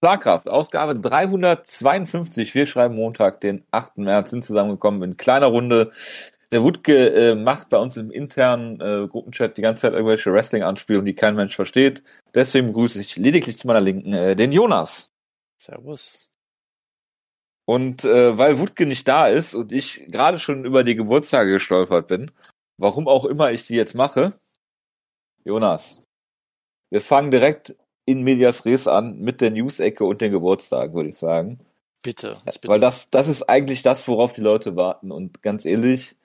Schlagkraft, Ausgabe 352. Wir schreiben Montag, den 8. März, sind zusammengekommen in kleiner Runde. Der Wutke äh, macht bei uns im internen äh, Gruppenchat die ganze Zeit irgendwelche Wrestling-Anspielungen, die kein Mensch versteht. Deswegen begrüße ich lediglich zu meiner Linken äh, den Jonas. Servus. Und äh, weil Wutke nicht da ist und ich gerade schon über die Geburtstage gestolpert bin, warum auch immer ich die jetzt mache, Jonas, wir fangen direkt in Medias Res an mit der News-Ecke und den Geburtstagen, würde ich sagen. Bitte, bitte. Weil das, das ist eigentlich das, worauf die Leute warten. Und ganz ehrlich,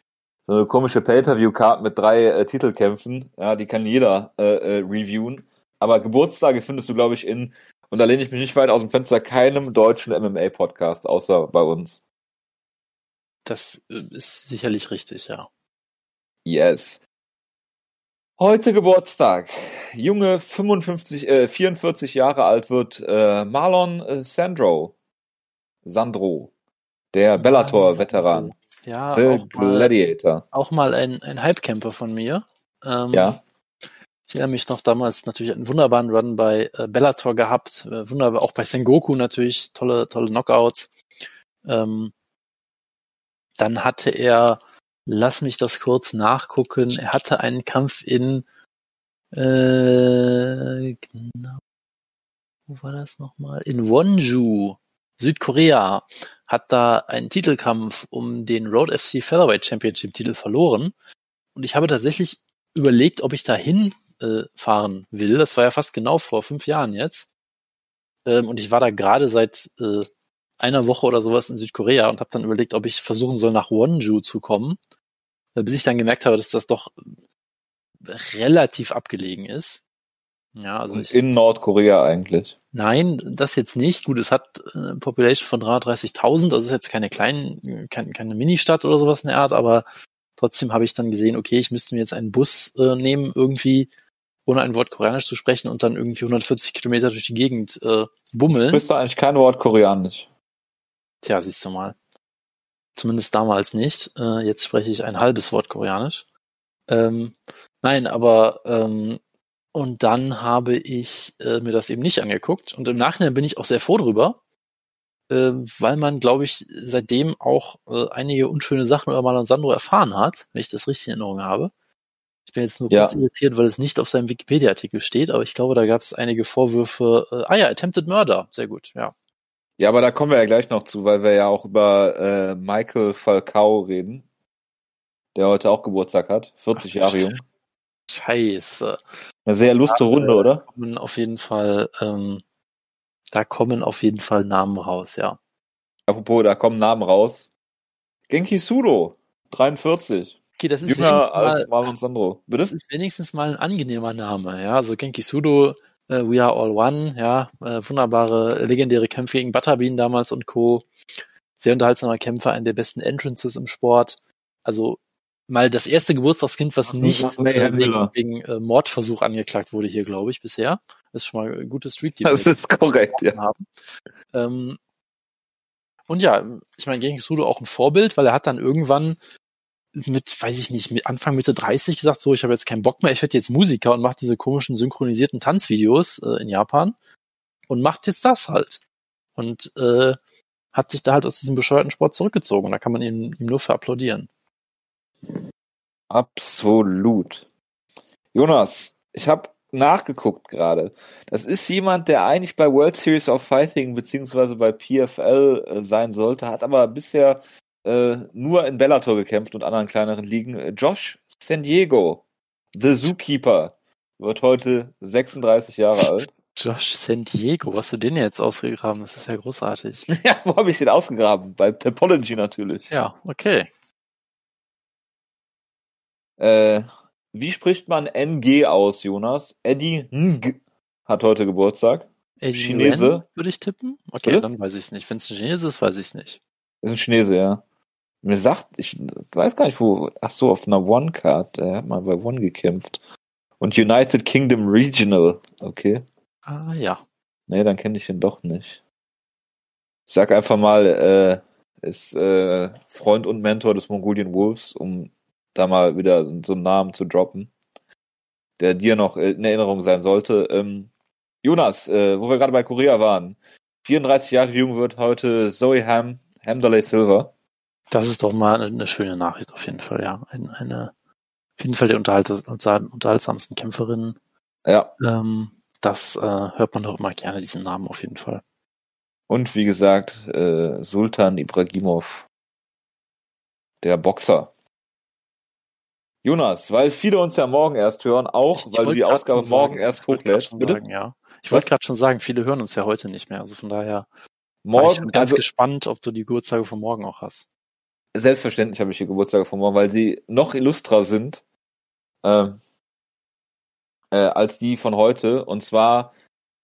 so eine komische Pay-Per-View-Card mit drei äh, Titelkämpfen, ja, die kann jeder äh, äh, reviewen. Aber Geburtstage findest du, glaube ich, in, und da lehne ich mich nicht weit aus dem Fenster, keinem deutschen MMA-Podcast, außer bei uns. Das äh, ist sicherlich richtig, ja. Yes. Heute Geburtstag. Junge 55, äh, 44 Jahre alt wird äh, Marlon äh, Sandro. Sandro. Der Bellator-Veteran. Ja, The auch Gladiator. Mal, auch mal ein, ein Hype-Camper von mir. Ähm, ja. Ich erinnere mich noch damals natürlich einen wunderbaren Run bei äh, Bellator gehabt. Äh, wunderbar, auch bei Sengoku natürlich. Tolle, tolle Knockouts. Ähm, dann hatte er Lass mich das kurz nachgucken. Er hatte einen Kampf in äh, genau. Wo war das nochmal? In Wonju, Südkorea, hat da einen Titelkampf um den Road FC Featherweight Championship Titel verloren. Und ich habe tatsächlich überlegt, ob ich da hinfahren äh, will. Das war ja fast genau vor fünf Jahren jetzt. Ähm, und ich war da gerade seit äh, einer Woche oder sowas in Südkorea und habe dann überlegt, ob ich versuchen soll, nach Wonju zu kommen, äh, bis ich dann gemerkt habe, dass das doch relativ abgelegen ist. Ja, also ich, in Nordkorea eigentlich. Nein, das jetzt nicht. Gut, es hat eine Population von 330.000, das ist jetzt keine kleine, keine, keine Ministadt oder sowas in der Art, aber trotzdem habe ich dann gesehen, okay, ich müsste mir jetzt einen Bus äh, nehmen, irgendwie, ohne ein Wort Koreanisch zu sprechen und dann irgendwie 140 Kilometer durch die Gegend äh, bummeln. Sprichst du eigentlich kein Wort Koreanisch? Tja, siehst du mal. Zumindest damals nicht. Äh, jetzt spreche ich ein halbes Wort Koreanisch. Ähm, nein, aber ähm, und dann habe ich äh, mir das eben nicht angeguckt. Und im Nachhinein bin ich auch sehr froh drüber, äh, weil man, glaube ich, seitdem auch äh, einige unschöne Sachen über Marlon Sandro erfahren hat, wenn ich das richtig in Erinnerung habe. Ich bin jetzt nur ja. kurz irritiert, weil es nicht auf seinem Wikipedia-Artikel steht, aber ich glaube, da gab es einige Vorwürfe. Äh, ah ja, Attempted Murder, sehr gut, ja. Ja, aber da kommen wir ja gleich noch zu, weil wir ja auch über äh, Michael Falcao reden, der heute auch Geburtstag hat, 40 Ach, Jahre jung. Scheiße. Eine sehr lustige Runde, oder? Kommen auf jeden Fall, ähm, da kommen auf jeden Fall Namen raus, ja. Apropos, da kommen Namen raus. Genki Sudo, 43. Okay, das ist Jünger als Marlon Sandro. Bitte? Das ist wenigstens mal ein angenehmer Name, ja. Also Genki Sudo äh, We Are All One, ja, äh, wunderbare, legendäre Kämpfe gegen Butterbean damals und Co. Sehr unterhaltsamer Kämpfer, einer der besten Entrances im Sport. Also mal das erste Geburtstagskind, was nicht äh, wegen, wegen äh, Mordversuch angeklagt wurde hier, glaube ich, bisher. Das ist schon mal ein gutes Street Team. Das ist korrekt, ja. Haben. Ähm, und ja, ich meine, gegen Sudo auch ein Vorbild, weil er hat dann irgendwann mit, weiß ich nicht, mit Anfang Mitte 30 gesagt, so, ich habe jetzt keinen Bock mehr, ich werde jetzt Musiker und mache diese komischen synchronisierten Tanzvideos äh, in Japan und macht jetzt das halt. Und äh, hat sich da halt aus diesem bescheuerten Sport zurückgezogen. Da kann man ihm, ihm nur für applaudieren. Absolut. Jonas, ich habe nachgeguckt gerade. Das ist jemand, der eigentlich bei World Series of Fighting beziehungsweise bei PFL äh, sein sollte, hat aber bisher äh, nur in Bellator gekämpft und anderen kleineren Ligen. Äh, Josh San Diego, The Zookeeper, wird heute 36 Jahre alt. Josh San Diego, was hast du den jetzt ausgegraben? Das ist ja großartig. ja, wo habe ich den ausgegraben? Bei Topology natürlich. Ja, okay. Äh, wie spricht man NG aus, Jonas? Eddie Ng hat heute Geburtstag. Eddie Chinese. würde ich tippen. Okay, Bitte? dann weiß ich es nicht. Wenn es ein Chinese ist, weiß ich es nicht. Ist ein Chinese, ja. Mir sagt, ich weiß gar nicht wo, ach so, auf einer One-Card, er hat mal bei One gekämpft. Und United Kingdom Regional, okay. Ah, ja. Nee, dann kenne ich ihn doch nicht. Ich sag einfach mal, äh, ist äh, Freund und Mentor des Mongolian Wolves, um da mal wieder so einen Namen zu droppen, der dir noch in Erinnerung sein sollte. Ähm, Jonas, äh, wo wir gerade bei Korea waren, 34 Jahre jung wird heute Zoe Ham, Hamdalay Silver. Das ist doch mal eine, eine schöne Nachricht auf jeden Fall, ja. Ein, eine, auf jeden Fall die unterhaltsamsten Kämpferinnen. Ja. Ähm, das äh, hört man doch immer gerne, diesen Namen auf jeden Fall. Und wie gesagt, äh, Sultan Ibragimov, der Boxer. Jonas, weil viele uns ja morgen erst hören, auch Ich- ich weil du die Ausgabe morgen sagen, erst ich hochlädst. Bitte? Sagen, ja. Ich wollte gerade schon sagen, viele hören uns ja heute nicht mehr. Also von daher ich Morgen, schon ganz also gespannt, ob du die Geburtstage von morgen auch hast. Selbstverständlich habe ich hier Geburtstage von morgen, weil sie noch illustrer sind ähm, äh, als die von heute. Und zwar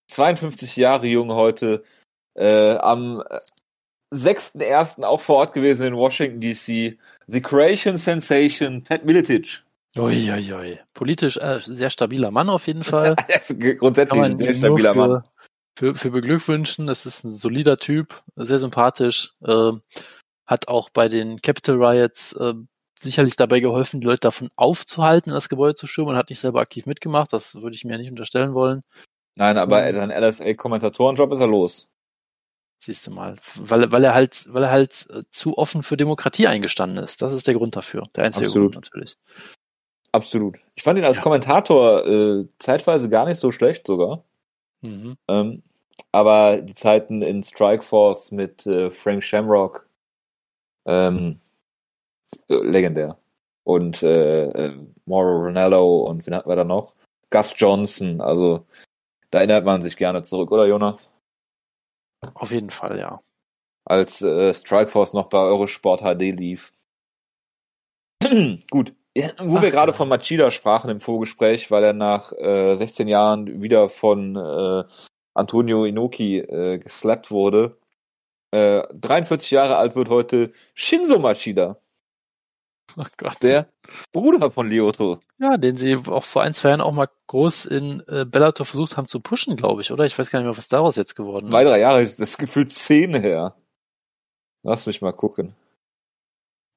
52 Jahre jung heute, äh, am äh, 6.1. auch vor Ort gewesen in Washington DC, The Croatian Sensation, Pat Miletic. Uiuiui. Politisch äh, sehr stabiler Mann auf jeden Fall. Grundsätzlich ein sehr stabiler für, Mann. Für, für beglückwünschen. Das ist ein solider Typ, sehr sympathisch. Äh, hat auch bei den Capital Riots äh, sicherlich dabei geholfen, die Leute davon aufzuhalten, in das Gebäude zu stürmen und hat nicht selber aktiv mitgemacht. Das würde ich mir nicht unterstellen wollen. Nein, aber Mhm. sein LFA-Kommentatorenjob ist er los. Siehst du mal. Weil, weil er halt, weil er halt äh, zu offen für Demokratie eingestanden ist. Das ist der Grund dafür. Der einzige Absolut. Grund natürlich. Absolut. Ich fand ihn als Ja. Kommentator äh, zeitweise gar nicht so schlecht sogar. Mhm. Ähm, aber die Zeiten in Strikeforce mit äh, Frank Shamrock ähm, äh, legendär. Und äh, äh, Mauro Ronaldo und wen hatten wir da noch? Gus Johnson. Also da erinnert man sich gerne zurück, oder Jonas? Auf jeden Fall, ja. Als äh, Strikeforce noch bei Eurosport HD lief. Gut. Wo Ach, wir gerade ja. von Machida sprachen im Vorgespräch, weil er nach äh, 16 Jahren wieder von äh, Antonio Inoki äh, geslappt wurde. Äh, 43 Jahre alt wird heute Shinzo Machida, Oh Gott. der Bruder von Lyoto. Ja, den sie auch vor ein, zwei Jahren auch mal groß in äh, Bellator versucht haben zu pushen, glaube ich, oder? Ich weiß gar nicht mehr, was daraus jetzt geworden ist. Zwei, drei Jahre, das gefühlt zehn her. Lass mich mal gucken.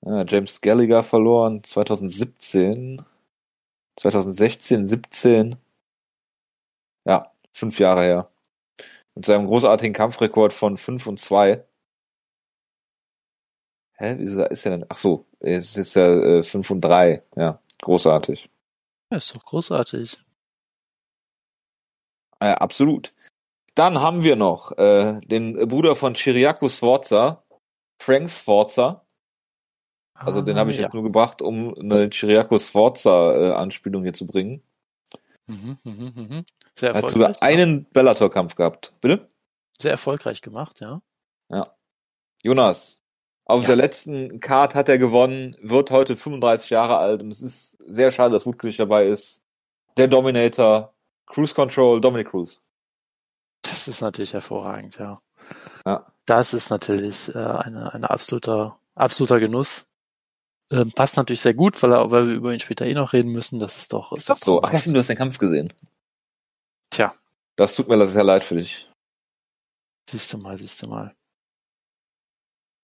Ja, James Gallagher verloren 2017, 2016, 17. Ja, fünf Jahre her. Mit seinem großartigen Kampfrekord von 5 und 2. Hä, wieso ist er denn? Ach so, jetzt ist er äh, 5 und 3. Ja, großartig. Ja, ist doch großartig. Äh, absolut. Dann haben wir noch äh, den Bruder von Chiriaco Sforza, Frank Sforza. Also den Ah, habe ich ja. jetzt nur gebracht, um eine Chiriaco Sforza-Anspielung hier zu bringen. Mhm, mhm, mhm. Sehr Er hat erfolgreich. sogar ja. einen Bellator-Kampf gehabt. Bitte? Sehr erfolgreich gemacht, ja. Jonas, auf Ja. der letzten Card hat er gewonnen, wird heute 35 Jahre alt und es ist sehr schade, dass nicht dabei ist. Der Dominator, Cruise Control, Dominic Cruz. Das ist natürlich hervorragend, ja. Ja. Das ist natürlich äh, eine, eine absoluter, absoluter Genuss. Ähm, passt natürlich sehr gut, weil, er, weil wir über ihn später eh noch reden müssen. Das ist doch. Ist das so? Ach ja, du hast den Kampf gesehen. Tja, Das tut mir sehr leid für dich. siehst du mal, siehst du mal.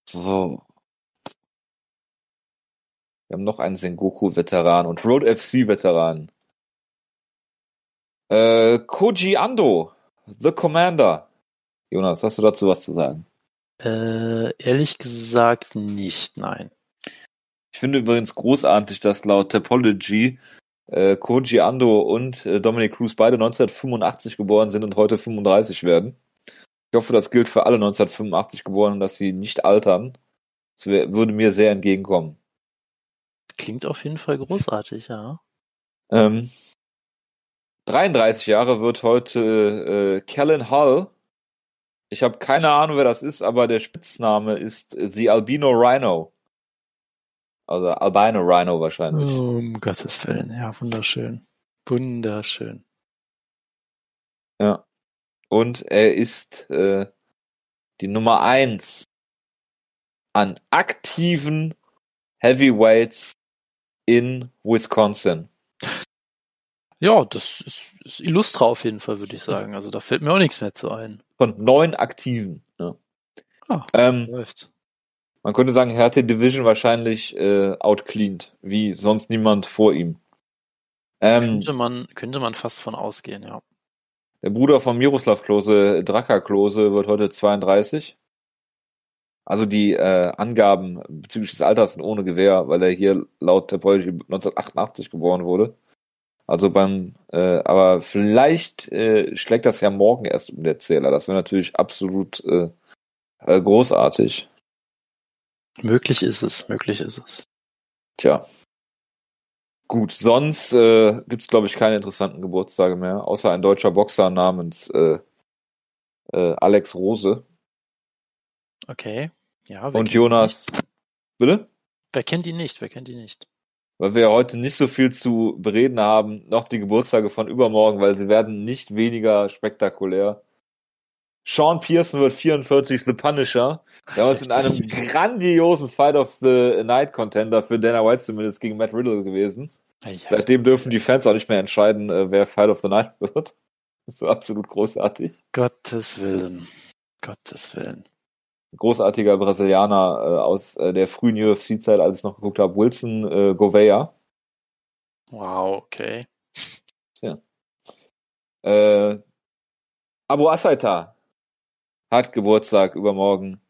So. Wir haben noch einen Sengoku-Veteran und Road FC-Veteran. Äh, Koji Ando, The Commander. Jonas, hast du dazu was zu sagen? Äh, ehrlich gesagt nicht, nein. Ich finde übrigens großartig, dass laut Topology äh, Koji Ando und äh, Dominic Cruz beide 1985 geboren sind und heute 35 werden. Ich hoffe, das gilt für alle 1985 Geborenen, dass sie nicht altern. Das wär, würde mir sehr entgegenkommen. Klingt auf jeden Fall großartig, ja. Ähm, 33 Jahre wird heute äh, Kellen Hull. Ich habe keine Ahnung, wer das ist, aber der Spitzname ist äh, The Albino Rhino. Also Albino Rhino wahrscheinlich. Um Gottes Willen, ja, wunderschön. Wunderschön. Ja. Und er ist äh, die Nummer eins an aktiven Heavyweights in Wisconsin. Ja, das ist, ist illustra auf jeden Fall, würde ich sagen. Also da fällt mir auch nichts mehr zu ein. Von neun aktiven. Ja. Ah, Ähm, läuft. Man könnte sagen, er hat die Division wahrscheinlich äh, outcleaned, wie sonst niemand vor ihm. Ähm, Könnte man, könnte man fast von ausgehen, ja. Der Bruder von Miroslav Klose, Draka Klose, wird heute 32. Also die äh, Angaben bezüglich des Alters sind ohne Gewähr, weil er hier laut der Polizei 1988 geboren wurde. Also beim, äh, aber vielleicht äh, schlägt das ja morgen erst um der Zähler. Das wäre natürlich absolut äh, äh, großartig. Möglich ist es, möglich ist es. Tja. Gut, sonst äh, gibt es, glaube ich, keine interessanten Geburtstage mehr, außer ein deutscher Boxer namens äh, äh, Alex Rose. Okay. Ja, Und Jonas. Bitte? Wer kennt ihn nicht? Wer kennt ihn nicht? Weil wir heute nicht so viel zu bereden haben, noch die Geburtstage von übermorgen, weil sie werden nicht weniger spektakulär. Sean Pearson wird 44, The Punisher. Der uns in einem grandiosen Fight of the Night Contender für Dana White zumindest gegen Matt Riddle gewesen. Ja, ja. Seitdem dürfen die Fans auch nicht mehr entscheiden, äh, wer Fight of the Night wird. Das ist so absolut großartig. Gottes Willen. Gottes Willen. Großartiger Brasilianer äh, aus äh, der frühen UFC-Zeit, als ich noch geguckt habe, Wilson äh, Gouveia. Wow, okay. Äh, Abu Asaita hat Geburtstag übermorgen.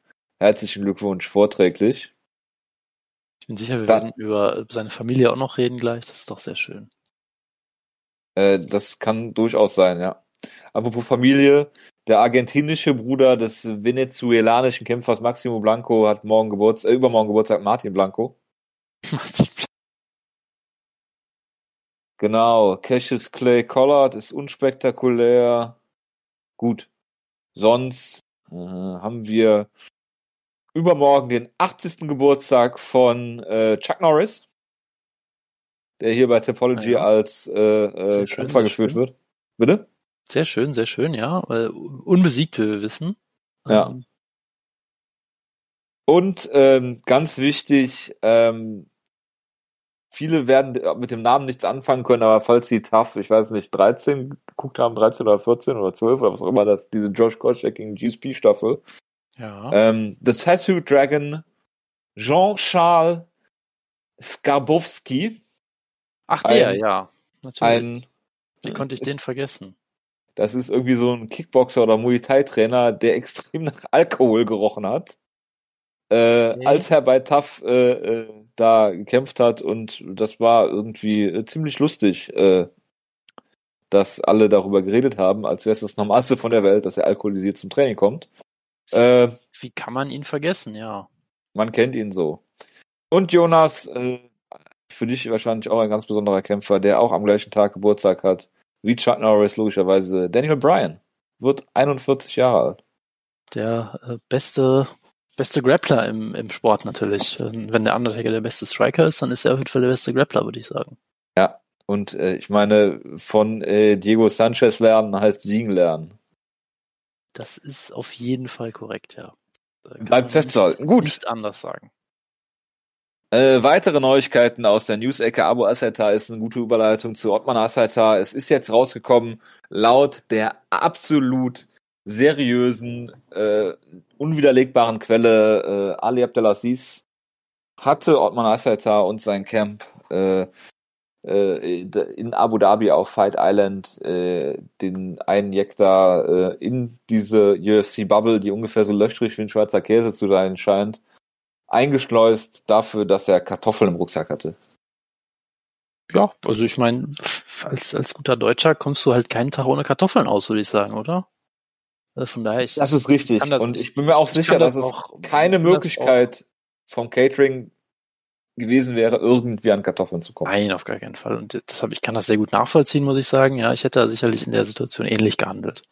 Herzlichen Glückwunsch vorträglich. Ich bin sicher, wir Dann- werden über seine Familie auch noch reden gleich. Das ist doch sehr schön. Äh, das kann durchaus sein, ja. Apropos Familie, der argentinische Bruder des venezuelanischen Kämpfers Maximo Blanco hat morgen Geburtstag, äh, übermorgen Geburtstag Martin Blanco. Genau, Cassius Clay Collard ist unspektakulär. Gut. Sonst äh, haben wir übermorgen den 80. Geburtstag von äh, Chuck Norris, der hier bei Topology Ah ja. als äh, äh, schön, Kämpfer geführt schön. wird. Bitte? Sehr schön, sehr schön, ja. Unbesiegt, wie wir wissen. Ja. Ähm, Und ähm, ganz wichtig, ähm, viele werden mit dem Namen nichts anfangen können, aber falls sie tough, ich weiß nicht, 13 geguckt haben, 13 oder 14 oder 12 oder was auch immer, das, diese Josh Koscheck gegen GSP Staffel, ja. ähm, The Tattoo Dragon, Jean-Charles Skarbowski, Ach, der, ein- ja. Natürlich. ein, Wie konnte ich den vergessen? das ist irgendwie so ein Kickboxer oder Muay Thai Trainer, der extrem nach Alkohol gerochen hat. Äh, Okay. als er bei TAF äh, äh, da gekämpft hat und das war irgendwie äh, ziemlich lustig, äh, dass alle darüber geredet haben, als wäre es das Normalste von der Welt, dass er alkoholisiert zum Training kommt. Äh, Wie kann man ihn vergessen, ja. man kennt ihn so. Und Jonas, äh, für dich wahrscheinlich auch ein ganz besonderer Kämpfer, der auch am gleichen Tag Geburtstag hat, wie Chuck Norris logischerweise, Daniel Bryan, wird 41 Jahre alt. Der äh, beste, beste Grappler im, im Sport natürlich. Ähm, Wenn der Undertaker der beste Striker ist, dann ist er auf jeden Fall der beste Grappler, würde ich sagen. Und äh, ich meine, von äh, Diego Sanchez lernen heißt siegen lernen. Das ist auf jeden Fall korrekt, ja. Bleibt festzuhalten. Nicht, Gut. Nicht anders sagen. Äh, weitere Neuigkeiten aus der News-Ecke. Abu Asata ist eine gute Überleitung zu Ottman Asata. Es ist jetzt rausgekommen, laut der absolut seriösen, äh, unwiderlegbaren Quelle äh, Ali Abdelaziz hatte Ottman Asata und sein Camp äh, äh, in Abu Dhabi auf Fight Island äh, den einen Jekta äh, in diese UFC-Bubble, die ungefähr so löchrig wie ein schwarzer Käse zu sein scheint, eingeschleust dafür, dass er Kartoffeln im Rucksack hatte. Ja, also ich meine, als, als guter Deutscher kommst du halt keinen Tag ohne Kartoffeln aus, würde ich sagen, oder? Also von daher, ich, Das ist richtig. das- Und ich bin mir auch ich sicher, dass das es auch- keine Möglichkeit vom Catering gewesen wäre, irgendwie an Kartoffeln zu kommen. Nein, auf gar keinen Fall. Und deshalb, ich kann das sehr gut nachvollziehen, muss ich sagen. Ja, ich hätte da sicherlich in der Situation ähnlich gehandelt.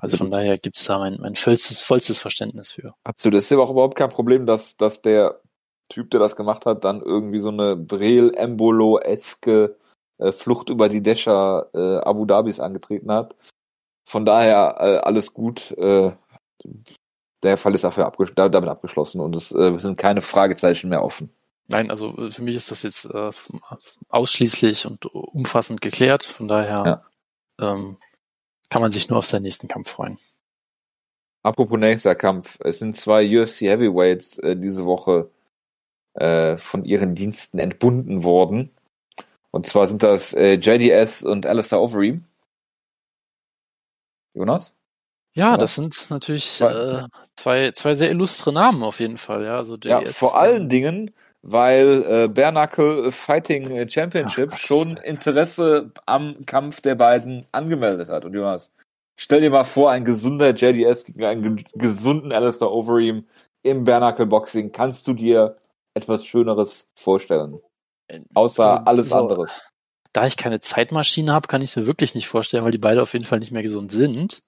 Also von daher gibt es da mein, mein vollstes, vollstes Verständnis für. Absolut. Es ist ja auch überhaupt kein Problem, dass, dass der Typ, der das gemacht hat, dann irgendwie so eine Brel-Embolo-eske äh, Flucht über die Dächer äh, Abu Dhabis angetreten hat. Von daher äh, alles gut. Äh, der Fall ist dafür abges da- damit abgeschlossen und es äh, sind keine Fragezeichen mehr offen. Nein, also äh, für mich ist das jetzt äh, ausschließlich und umfassend geklärt. Von daher ähm, kann man sich nur auf seinen nächsten Kampf freuen. Apropos nächster Kampf, es sind zwei UFC Heavyweights äh, diese Woche äh, von ihren Diensten entbunden worden. Und zwar sind das äh, JDS und Alistair Overeem. Jonas? Ja, Ja. das sind natürlich äh, zwei, zwei sehr illustre Namen auf jeden Fall, ja. Also Ja, vor allen Dingen, weil äh, Bare Knuckle Fighting Championship Ach, schon. Interesse am Kampf der beiden angemeldet hat. Und Jonas, stell dir mal vor, ein gesunder JDS gegen einen ge gesunden Alistair Overeem im Bare Knuckle Boxing. Kannst du dir etwas Schöneres vorstellen? Außer Also, alles so- andere. Da ich keine Zeitmaschine habe, kann ich es mir wirklich nicht vorstellen, weil die beide auf jeden Fall nicht mehr gesund sind.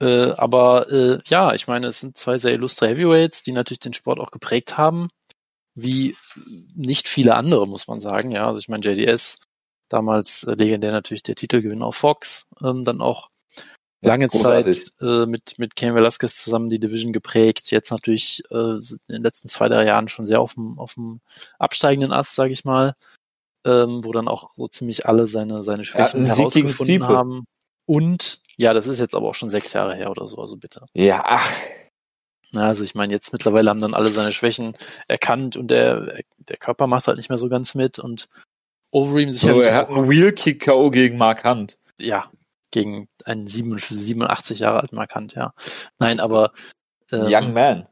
Äh, aber äh, ja, ich meine, es sind zwei sehr illustre Heavyweights, die natürlich den Sport auch geprägt haben, wie nicht viele andere, muss man sagen. Ja, also ich meine, JDS, damals äh, legendär natürlich der Titelgewinn auf Fox, ähm, dann auch Ja, lange großartig. Zeit äh, mit, mit Ken Velasquez zusammen die Division geprägt. Jetzt natürlich äh, in den letzten zwei, drei Jahren schon sehr auf dem, auf dem absteigenden Ast, sage ich mal, ähm, wo dann auch so ziemlich alle seine, seine Schwächen gegen herausgefunden haben. Und ja, das ist jetzt aber auch schon sechs Jahre her oder so, also bitte. Ja, ach, Ja, also ich meine, jetzt mittlerweile haben dann alle seine Schwächen erkannt und der, der Körper macht halt nicht mehr so ganz mit und Overeem so, sicherlich er hat einen Wheel-Kick K.O. gegen Mark Hunt. ja, gegen einen 87 87 Jahre alten Markant, ja. Nein, aber ähm, Young Man.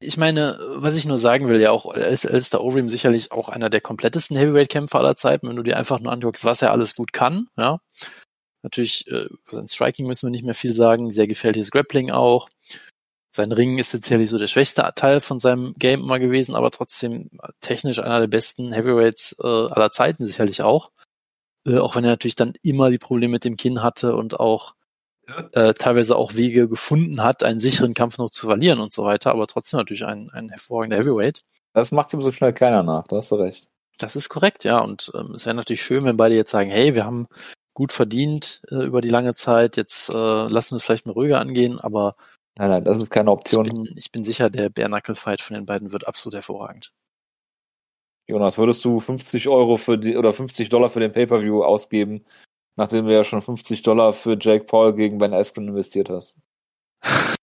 Ich meine, was ich nur sagen will, ja auch Al- Alistair Overeem sicherlich auch einer der komplettesten Heavyweight-Kämpfer aller Zeiten, wenn du dir einfach nur anguckst, was er alles gut kann, ja. Natürlich, äh, sein Striking müssen wir nicht mehr viel sagen, sehr gefährliches Grappling auch. Sein Ring ist sicherlich so der schwächste Teil von seinem Game immer gewesen, aber trotzdem technisch einer der besten Heavyweights äh, aller Zeiten sicherlich auch. Äh, auch wenn er natürlich dann immer die Probleme mit dem Kinn hatte und auch äh, teilweise auch Wege gefunden hat, einen sicheren Kampf noch zu verlieren und so weiter, aber trotzdem natürlich ein, ein hervorragender Heavyweight. Das macht ihm so schnell keiner nach, da hast du recht. Das ist korrekt, ja. Und ähm, es wäre natürlich schön, wenn beide jetzt sagen, hey, wir haben gut verdient äh, über die lange Zeit, jetzt äh, lassen wir es vielleicht mal ruhiger angehen, aber Nein, nein, das ist keine ich Option. bin, ich bin sicher, der Bare-Knuckle-Fight von den beiden wird absolut hervorragend. Jonas, würdest du 50 Euro für die oder 50 Dollar für den Pay-Per-View ausgeben, nachdem du ja schon 50 Dollar für Jake Paul gegen Ben Askren investiert hast?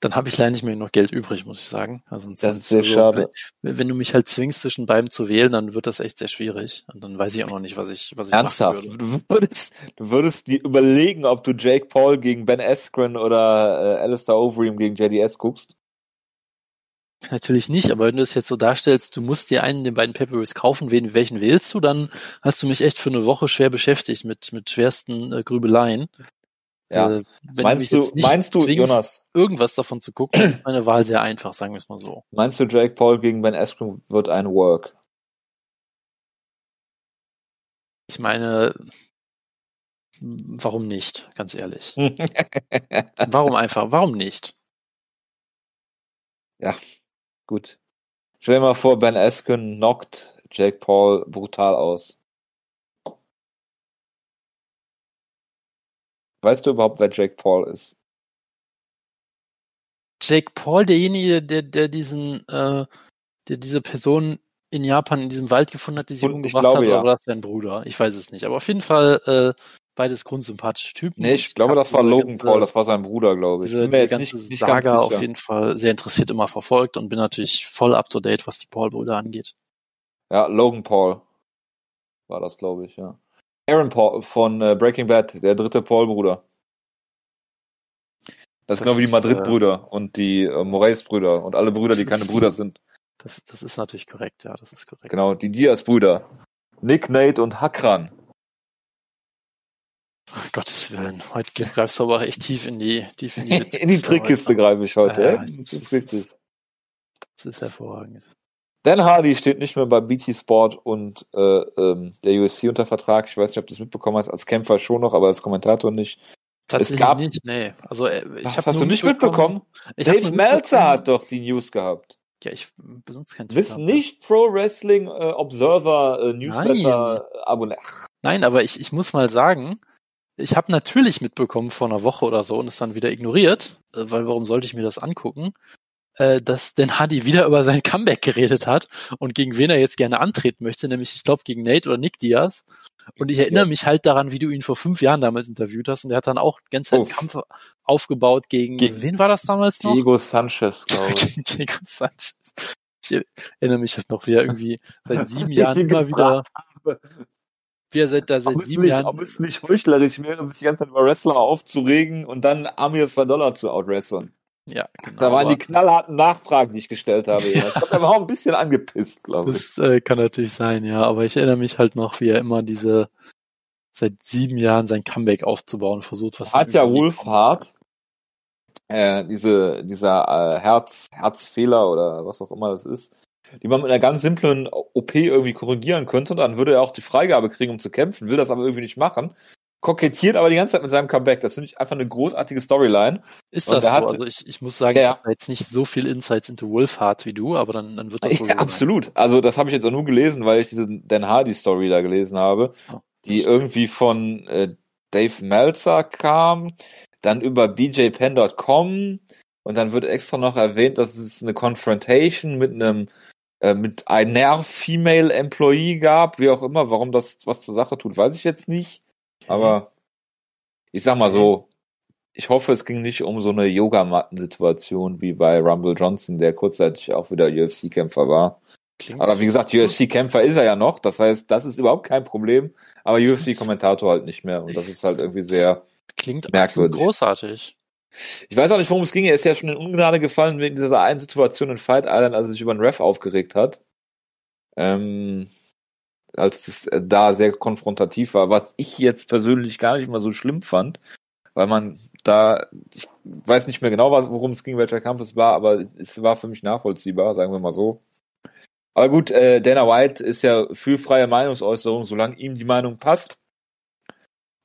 Dann habe ich leider nicht mehr noch Geld übrig, muss ich sagen. Also Das ist sehr also, schade. Wenn, wenn du mich halt zwingst, zwischen beiden zu wählen, dann wird das echt sehr schwierig. Und dann weiß ich auch noch nicht, was ich, was ich Ernsthaft? machen würde. Du würdest, du würdest dir überlegen, ob du Jake Paul gegen Ben Askren oder äh, Alistair Overeem gegen JDS guckst? Natürlich nicht, aber wenn du es jetzt so darstellst, du musst dir einen der beiden Pay-Per-Views kaufen, wen, welchen wählst du, dann hast du mich echt für eine Woche schwer beschäftigt mit, mit schwersten äh, Grübeleien. Ja. Äh, meinst du, meinst du, zwingst, Jonas, irgendwas davon zu gucken, ist meine Wahl sehr einfach, sagen wir es mal so. meinst du, Jake Paul gegen Ben Askren wird ein Work? Ich meine, warum nicht, ganz ehrlich? Warum einfach, warum nicht? Gut. Stell dir mal vor, Ben Askren knockt Jake Paul brutal aus. Weißt du überhaupt, wer Jake Paul ist? Jake Paul, derjenige, der, der diesen, äh, der diese Person in Japan in diesem Wald gefunden hat, die sie Und umgebracht glaube, hat, oder ja. war das sein Bruder? Ich weiß es nicht. Aber auf jeden Fall äh, beides grundsympathische Typen. Nee, ich glaube, hab das war Logan ganze- Paul, das war sein Bruder, glaube ich. diese, diese ganze nicht, nicht Saga auf jeden Fall sehr interessiert immer verfolgt und bin natürlich voll up to date, was die Paul-Brüder angeht. Ja, Logan Paul war das, glaube ich, ja. Aaron Paul von äh, Breaking Bad, der dritte Paul-Bruder. Das, Das ist genau wie die äh, Madrid-Brüder und die äh, Moraes-Brüder und alle Brüder, die keine Brüder sind. Das, das ist natürlich korrekt, ja, das ist korrekt. Genau, die Diaz-Brüder. Nick, Nate und Hakran. Um Gottes Willen. Heute greifst du aber echt tief in die, tief in die, In die Trickkiste greife ich heute. Ja, Ja, das ist richtig. Das ist hervorragend. Dan Hardy steht nicht mehr bei BT Sport und äh, ähm, der UFC unter Vertrag. Ich weiß nicht, ob du das mitbekommen hast. Als Kämpfer schon noch, aber als Kommentator nicht. Tatsächlich gab- nicht, nee. Also, äh, ich Was, hab hast du nicht mitbekommen? Ich hab Dave Meltzer mitbekommen- hat doch die News gehabt. Ja, ich benutze kein Du Twitter. bist nicht Pro Wrestling äh, Observer äh, Newsletter Abonnent. Nein, aber ich, ich muss mal sagen, ich habe natürlich mitbekommen vor einer Woche oder so und es dann wieder ignoriert, äh, weil warum sollte ich mir das angucken, äh, dass Dan Hardy wieder über sein Comeback geredet hat und gegen wen er jetzt gerne antreten möchte, nämlich ich glaube gegen Nate oder Nick Diaz. Und ich erinnere mich halt daran, wie du ihn vor fünf Jahren damals interviewt hast und er hat dann auch ganz einen. Kampf aufgebaut gegen, Gegen wen war das damals noch? Diego Sanchez, glaube ich. gegen Diego Sanchez. Ich erinnere mich halt noch, wie er irgendwie seit sieben Jahren immer wieder, habe. Wie er seit, da seit sieben nicht, Jahren. ob es nicht heuchlerisch wäre, sich die ganze Zeit über Wrestler aufzuregen und dann Amir Sadollah zu outwresteln. Ja, genau. Da waren die knallharten Nachfragen, die ich gestellt habe. Ja. Ich glaube, er war auch ein bisschen angepisst, glaube ich. das äh, kann natürlich sein, ja. Aber ich erinnere mich halt noch, wie er immer diese seit sieben Jahren sein Comeback aufzubauen versucht. Was Hat ja über den Weg Wolf kommt. Hart, äh, diese, dieser äh, Herz, Herzfehler oder was auch immer das ist, die man mit einer ganz simplen OP irgendwie korrigieren könnte, dann würde er auch die Freigabe kriegen, um zu kämpfen, will das aber irgendwie nicht machen. Kokettiert aber die ganze Zeit mit seinem Comeback. Das finde ich einfach eine großartige Storyline. Ist das so? hat- also ich, ich muss sagen, Ja, ich ja. habe jetzt nicht so viel Insights into Wolfhard wie du, aber dann, dann wird das wohl so Ja, sein. absolut. Also das habe ich jetzt auch nur gelesen, weil ich diese Dan Hardy Story da gelesen habe, Oh, die irgendwie von äh, Dave Meltzer kam, dann über bjpen.com und dann wird extra noch erwähnt, dass es eine Confrontation mit einem äh, mit einer Female Employee gab, wie auch immer, warum das was zur Sache tut, weiß ich jetzt nicht. Aber ich sag mal so, ich hoffe, es ging nicht um so eine Yogamatten-Situation wie bei Rumble Johnson, der kurzzeitig auch wieder UFC-Kämpfer war. Klingt Aber wie gesagt, UFC-Kämpfer ist er ja noch. Das heißt, das ist überhaupt kein Problem. Aber UFC-Kommentator halt nicht mehr. Und das ist halt irgendwie sehr. klingt merkwürdig. großartig. Ich weiß auch nicht, worum es ging. Er ist ja schon in Ungnade gefallen wegen dieser einen Situation in Fight Island, als er sich über einen Ref aufgeregt hat. Ähm, als es da sehr konfrontativ war, was ich jetzt persönlich gar nicht mal so schlimm fand, weil man da, ich weiß nicht mehr genau, worum es ging, welcher Kampf es war, aber es war für mich nachvollziehbar, sagen wir mal so. Aber gut, äh, Dana White ist ja für freie Meinungsäußerung, solange ihm die Meinung passt.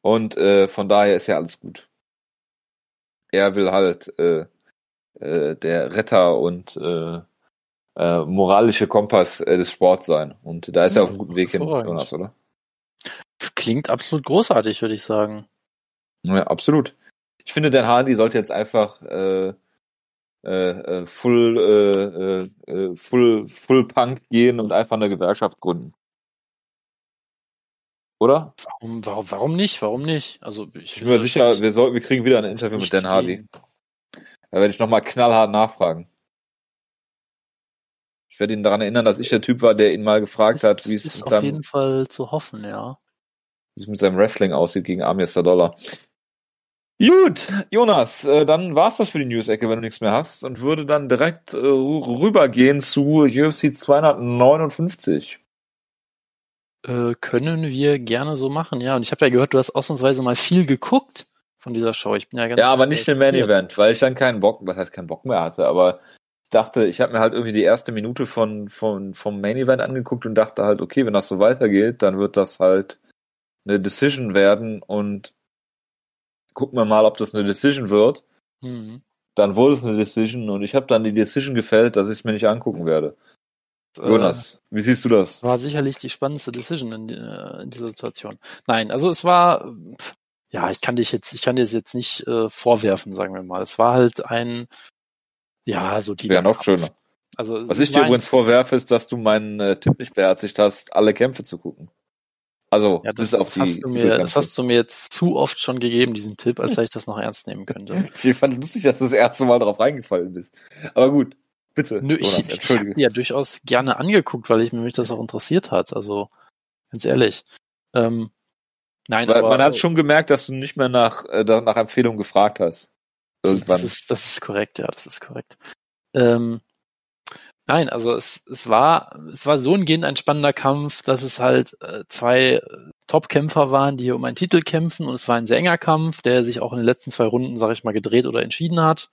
Und äh, von daher ist ja alles gut. Er will halt äh, äh, der Retter und äh, äh, moralische Kompass äh, des Sports sein. Und da ist er auf einem guten Weg hin. Jonas, oder? Klingt absolut großartig, würde ich sagen. Ja, absolut. Ich finde, Dan Hardy sollte jetzt einfach äh, äh, äh, full, äh, äh, äh, full, full Punk gehen und einfach eine Gewerkschaft gründen. Oder? Warum, warum, warum nicht? Warum nicht? Also ich, Ich bin mir sicher, wir, soll, wir kriegen wieder ein Interview mit Dan Hardy. Da werde ich nochmal knallhart nachfragen. Ich werde ihn daran erinnern, dass ich der Typ war, der ihn mal gefragt Ist, hat, wie es ist mit auf seinem, jeden Fall zu hoffen, ja. wie es mit seinem Wrestling aussieht gegen Amir Sadollah. Gut, Jonas, äh, dann war's das für die News-Ecke, wenn du nichts mehr hast und würde dann direkt äh, rübergehen zu UFC 259. Äh, können wir gerne so machen, ja. Und ich habe ja gehört, du hast ausnahmsweise mal viel geguckt von dieser Show. Ich bin ja ganz Ja, aber nicht äh, den Main. Event, weil ich dann keinen Bock, was heißt keinen Bock mehr hatte, aber ich dachte, ich habe mir halt irgendwie die erste Minute von, von vom Main Event angeguckt und dachte halt, okay, wenn das so weitergeht, dann wird das halt eine Decision werden und gucken wir mal, ob das eine Decision wird. Mhm. Dann wurde es eine Decision und ich habe dann die Decision gefällt, dass ich es mir nicht angucken werde. Jonas, wie siehst du das? Äh, war sicherlich die spannendste Decision in, äh, in dieser Situation. Nein, also es war, äh, ja, ich kann dich jetzt, ich kann dir das jetzt nicht äh, vorwerfen, sagen wir mal. Es war halt ein, ja, so die. Wäre noch schöner. Also Was ich dir übrigens vorwerfe, ist, dass du meinen äh, Tipp nicht beherzigt hast, alle Kämpfe zu gucken. Also, ja, das, das, die hast du mir, das hast du mir jetzt zu oft schon gegeben, diesen Tipp, als dass ich das noch ernst nehmen könnte. Ich fand lustig, dass du das erste Mal drauf reingefallen bist. Aber gut, bitte. Nö, ich, Jonas, ich, ich habe ja durchaus gerne angeguckt, weil ich mich das auch interessiert hat. Also ganz ehrlich. Ähm, nein, Weil aber man hat schon gemerkt, dass du nicht mehr nach, äh, nach Empfehlung gefragt hast. das, Irgendwann. das ist das ist korrekt, ja, das ist korrekt. Ähm, nein, also es, es war es war so ein gehend ein spannender Kampf, dass es halt äh, zwei Top-Kämpfer waren, die hier um einen Titel kämpfen und es war ein sehr enger Kampf, der sich auch in den letzten zwei Runden, sage ich mal, gedreht oder entschieden hat.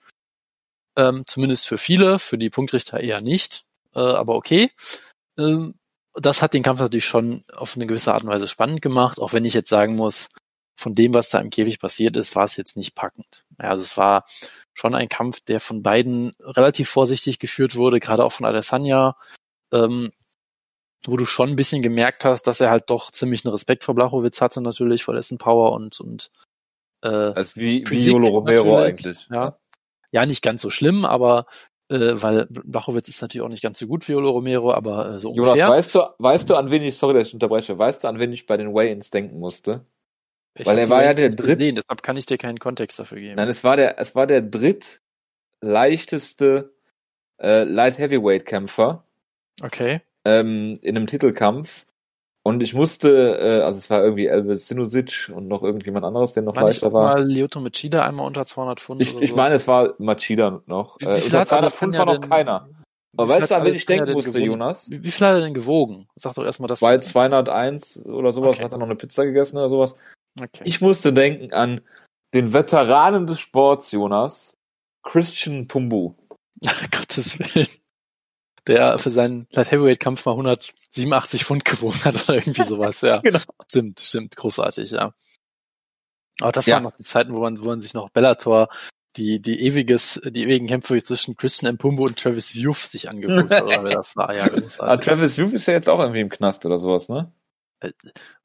Ähm, zumindest für viele, für die Punktrichter eher nicht, äh, aber okay. Ähm, das hat den Kampf natürlich schon auf eine gewisse Art und Weise spannend gemacht, auch wenn ich jetzt sagen muss, von dem, was da im Käfig passiert ist, war es jetzt nicht packend. Ja, also es war schon ein Kampf, der von beiden relativ vorsichtig geführt wurde, gerade auch von Adesanya, ähm, wo du schon ein bisschen gemerkt hast, dass er halt doch ziemlich einen Respekt vor Blachowitz hatte natürlich, vor dessen Power und, und äh, Als wie, wie Physik Yolo Romero natürlich, eigentlich. ja. Ja, nicht ganz so schlimm, aber äh, weil Blachowitz ist natürlich auch nicht ganz so gut wie Yolo Romero, aber äh, so Jonas, ungefähr. weißt du, weißt du, an wen ich, sorry, dass ich unterbreche, weißt du, an wen ich bei den Weigh-Ins denken musste? Ich weil er war ja der dritt- gesehen, deshalb kann ich dir keinen Kontext dafür geben. Nein, es war der, es war der drittleichteste äh, Light Heavyweight Kämpfer Okay. ähm, in einem Titelkampf. Und ich musste, äh, also es war irgendwie Elvis Sinusic und noch irgendjemand anderes, der noch War nicht leichter auch war. mal Lyoto Machida einmal unter 200 Pfund Ich, ich so? meine, es war Machida noch. Wie- Äh, wie viel unter hat 200 Pfund war noch denn- keiner. Aber weißt du, an wen ich denken musste, gewogen? Jonas? Wie, wie viel hat er denn gewogen? Sag doch erstmal das. Bei 201 oder sowas Okay. hat er noch eine Pizza gegessen oder sowas. Okay. Ich musste denken an den Veteranen des Sports, Jonas. Christian Pumbu. Gottes Willen. Der für seinen Light Heavyweight Kampf mal 187 Pfund gewogen hat oder irgendwie sowas, ja. Genau. Stimmt, stimmt, großartig, ja. Aber das Ja. waren noch die Zeiten, wo man, wo man sich noch Bellator die, die ewiges, die ewigen Kämpfe zwischen Christian Mpumbo und Travis Youth sich angeguckt hat, oder wer das war, ja, Ah, großartig. Travis Youth ist ja jetzt auch irgendwie im Knast oder sowas, ne?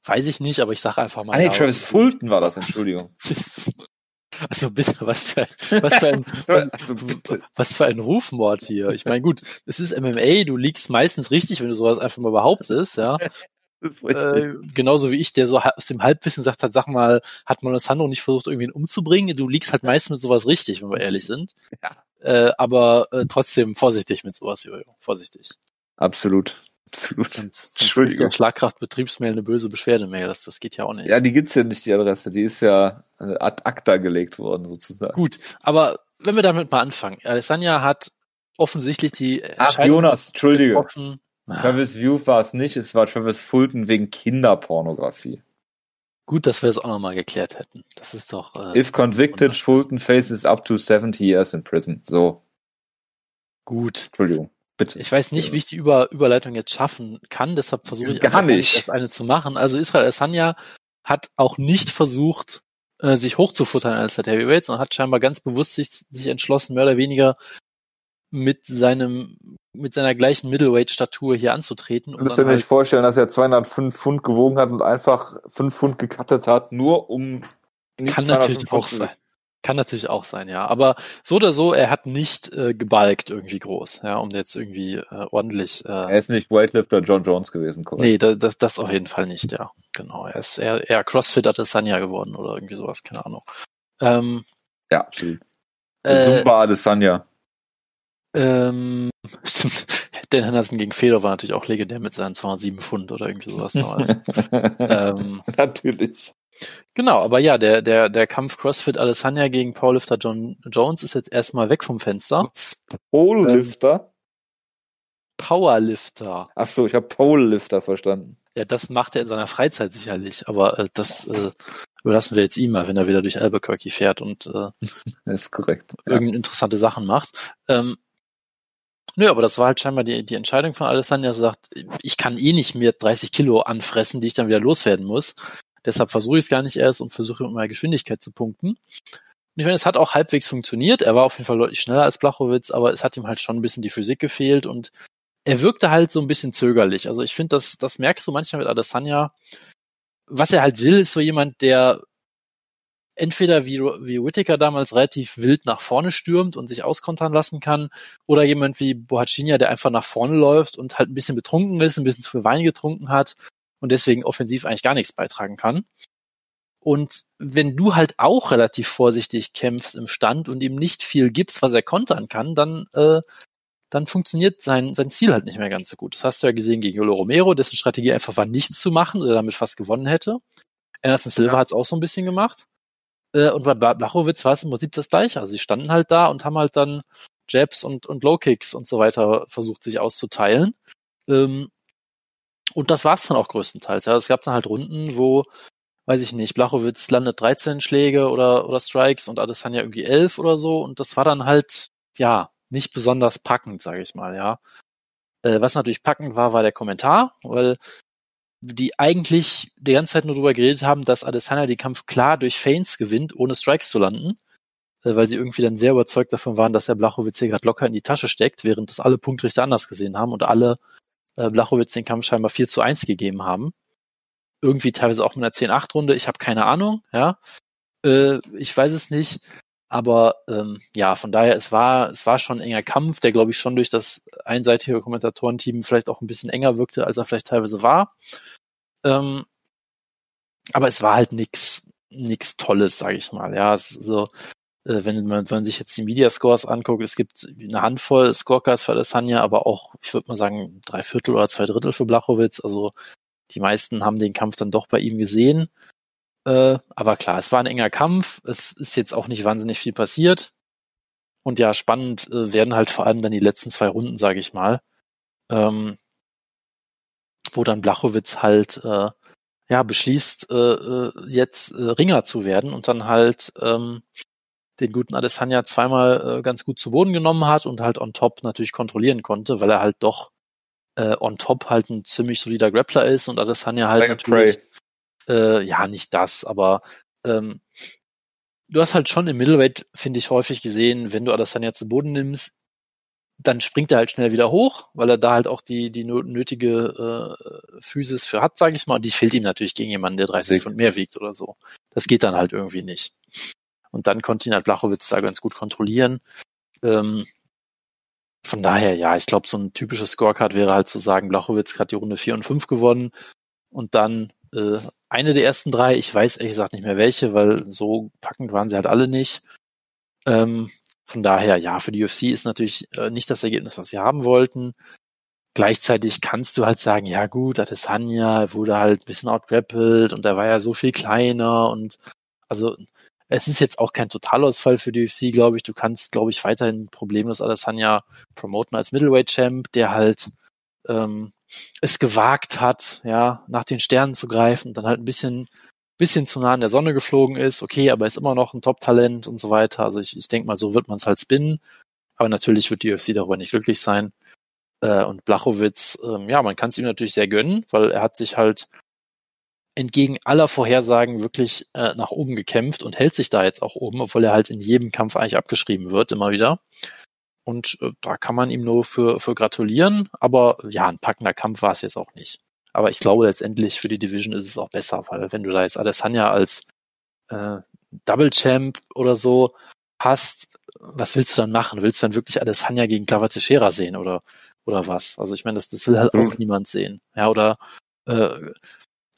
Weiß ich nicht, aber ich sag einfach mal. Ah, nee, ja, Travis Fulton war das, Entschuldigung. Also bitte, was für, was für ein, Also was für ein Rufmord hier. Ich meine, gut, es ist MMA, du liegst meistens richtig, wenn du sowas einfach mal behauptest, ja. Äh, genauso wie ich, der so aus dem Halbwissen sagt hat, sag mal, hat Monsanto nicht versucht, irgendwie umzubringen? Du liegst halt meist mit sowas richtig, wenn wir ehrlich sind. Ja. Äh, aber äh, trotzdem vorsichtig mit sowas, Jojo. Vorsichtig. Absolut. Absolut. Sonst, sonst der Schlagkraft Betriebsmail eine böse Beschwerdemail. Das, das geht ja auch nicht. Ja, die gibt's ja nicht, die Adresse. Die ist ja äh, ad acta gelegt worden, sozusagen. Gut, aber wenn wir damit mal anfangen. Alessandra hat offensichtlich die Ach, Jonas, Entschuldige. getroffen. Ah, Travis Youth war es nicht, es war Travis Fulton wegen Kinderpornografie. gut, dass wir das auch nochmal geklärt hätten. Das ist doch. Äh, If convicted, Fulton faces up to 70 years in prison. So, gut. Entschuldigung. Bitte. Ich weiß nicht, wie ich die Über Überleitung jetzt schaffen kann, deshalb versuche ich Gar nicht. eine zu machen. Also Israel Adesanya hat auch nicht versucht, äh, sich hochzufuttern als der Heavyweight, sondern hat scheinbar ganz bewusst sich, sich entschlossen, mehr oder weniger mit seinem mit seiner gleichen Middleweight-Statur hier anzutreten. Musst dir dann nicht vorstellen, dass er 205 Pfund gewogen hat und einfach 5 Pfund gecuttet hat, nur um nicht Kann 205 natürlich auch sein. Kann natürlich auch sein, ja. Aber so oder so, er hat nicht äh, gebalgt irgendwie groß, ja, um jetzt irgendwie äh, ordentlich. Äh, Er ist nicht Weightlifter John Jones gewesen, korrekt. nee, das, das, das auf jeden Fall nicht, ja. Genau. Er ist eher, eher Crossfit Adesanya geworden oder irgendwie sowas, keine Ahnung. Ähm, Ja, absolut. äh, Zumba Adesanya. ähm, stimmt. Dan Henderson gegen Fedor war natürlich auch legendär mit seinen 207 Pfund oder irgendwie sowas damals. ähm, Natürlich. Genau, aber ja, der, der, der Kampf CrossFit Adesanya gegen Powerlifter John Jones ist jetzt erstmal weg vom Fenster. Polelifter? Powerlifter. Ach so, ich habe Polelifter verstanden. Ja, das macht er in seiner Freizeit sicherlich, aber äh, das äh, überlassen wir jetzt ihm mal, wenn er wieder durch Albuquerque fährt und äh, Das ist korrekt. Ja. interessante Sachen macht. Ähm, nö, aber das war halt scheinbar die, die Entscheidung von Alessandra, er sagt, ich kann eh nicht mehr 30 Kilo anfressen, die ich dann wieder loswerden muss. Deshalb versuche ich es gar nicht erst und versuche mit meiner Geschwindigkeit zu punkten. Und ich meine, es hat auch halbwegs funktioniert. Er war auf jeden Fall deutlich schneller als Blachowitz, aber es hat ihm halt schon ein bisschen die Physik gefehlt und er wirkte halt so ein bisschen zögerlich. Also ich finde, das, das merkst du manchmal mit Adesanya. Was er halt will, ist so jemand, der entweder wie, wie Whittaker damals relativ wild nach vorne stürmt und sich auskontern lassen kann, oder jemand wie Bohacinia, der einfach nach vorne läuft und halt ein bisschen betrunken ist, ein bisschen zu viel Wein getrunken hat und deswegen offensiv eigentlich gar nichts beitragen kann. Und wenn du halt auch relativ vorsichtig kämpfst im Stand und ihm nicht viel gibst, was er kontern kann, dann, äh, dann funktioniert sein, sein Ziel halt nicht mehr ganz so gut. Das hast du ja gesehen gegen Yolo Romero, dessen Strategie einfach war, nichts zu machen oder damit fast gewonnen hätte. Anderson Silva Ja. hat es auch so ein bisschen gemacht. Äh, und bei Bla- Blachowitz war es im Prinzip das Gleiche. Also sie standen halt da und haben halt dann Jabs und, und Low Kicks und so weiter versucht, sich auszuteilen. Ähm, und das war es dann auch größtenteils. Ja. Es gab dann halt Runden, wo, weiß ich nicht, Blachowitz landet 13 Schläge oder, oder Strikes und Adesanya irgendwie 11 oder so. Und das war dann halt, ja, nicht besonders packend, sage ich mal, ja. Äh, was natürlich packend war, war der Kommentar, weil die eigentlich die ganze Zeit nur darüber geredet haben, dass Adesanya den Kampf klar durch Feints gewinnt, ohne Strikes zu landen, äh, weil sie irgendwie dann sehr überzeugt davon waren, dass er Blachowitz hier gerade locker in die Tasche steckt, während das alle Punktrichter anders gesehen haben und alle äh, Blachowitz den Kampf scheinbar 4 zu 1 gegeben haben. Irgendwie teilweise auch mit einer 10-8-Runde, ich habe keine Ahnung, ja. Äh, ich weiß es nicht. Aber ähm, ja, von daher, es war, es war schon ein enger Kampf, der, glaube ich, schon durch das einseitige Kommentatorenteam vielleicht auch ein bisschen enger wirkte, als er vielleicht teilweise war. Ähm, aber es war halt nix, nix Tolles, sage ich mal. Ja, so, wenn man, wenn man sich jetzt die Media Scores anguckt, es gibt eine Handvoll Scorecards für Adesanya, aber auch, ich würde mal sagen, drei Viertel oder zwei Drittel für Blachowitz. Also die meisten haben den Kampf dann doch bei ihm gesehen. Äh, aber klar, es war ein enger Kampf. Es ist jetzt auch nicht wahnsinnig viel passiert. Und ja, spannend äh, werden halt vor allem dann die letzten zwei Runden, sage ich mal. Ähm, wo dann Blachowitz halt äh, ja beschließt, äh, äh, jetzt äh, Ringer zu werden und dann halt ähm, den guten Adesanya zweimal äh, ganz gut zu Boden genommen hat und halt on top natürlich kontrollieren konnte, weil er halt doch äh, on top halt ein ziemlich solider Grappler ist und Adesanya halt like natürlich, äh, ja, nicht das, aber ähm, du hast halt schon im Middleweight, finde ich, häufig gesehen, wenn du Adesanya zu Boden nimmst, dann springt er halt schnell wieder hoch, weil er da halt auch die, die nötige äh, Physis für hat, sage ich mal. Und die fehlt ihm natürlich gegen jemanden, der 30 Pfund mehr wiegt oder so. Das geht dann halt irgendwie nicht. Und dann konnte ihn halt Blachowitz da ganz gut kontrollieren. Ähm, von daher, ja, ich glaube, so ein typisches Scorecard wäre halt zu sagen, Blachowitz hat die Runde 4 und 5 gewonnen und dann äh, eine der ersten drei, ich weiß ehrlich gesagt nicht mehr welche, weil so packend waren sie halt alle nicht. Ähm, von daher, ja, für die UFC ist natürlich äh, nicht das Ergebnis, was sie haben wollten. Gleichzeitig kannst du halt sagen, ja gut, Adesanya wurde halt ein bisschen outgrappelt und er war ja so viel kleiner und also es ist jetzt auch kein Totalausfall für die UFC, glaube ich. Du kannst, glaube ich, weiterhin problemlos Adesanya promoten als Middleweight-Champ, der halt ähm, es gewagt hat, ja, nach den Sternen zu greifen und dann halt ein bisschen, bisschen zu nah an der Sonne geflogen ist. Okay, aber er ist immer noch ein Top-Talent und so weiter. Also ich, ich denke mal, so wird man es halt spinnen. Aber natürlich wird die UFC darüber nicht glücklich sein. Äh, und Blachowitz, ähm, ja, man kann es ihm natürlich sehr gönnen, weil er hat sich halt entgegen aller Vorhersagen wirklich äh, nach oben gekämpft und hält sich da jetzt auch oben, obwohl er halt in jedem Kampf eigentlich abgeschrieben wird, immer wieder. Und äh, da kann man ihm nur für, für gratulieren. Aber ja, ein packender Kampf war es jetzt auch nicht. Aber ich glaube letztendlich für die Division ist es auch besser, weil wenn du da jetzt Adesanya als äh, Double Champ oder so hast, was willst du dann machen? Willst du dann wirklich Adesanya gegen Clava Teixeira sehen oder oder was? Also ich meine, das, das will halt auch mhm. niemand sehen. Ja, oder äh,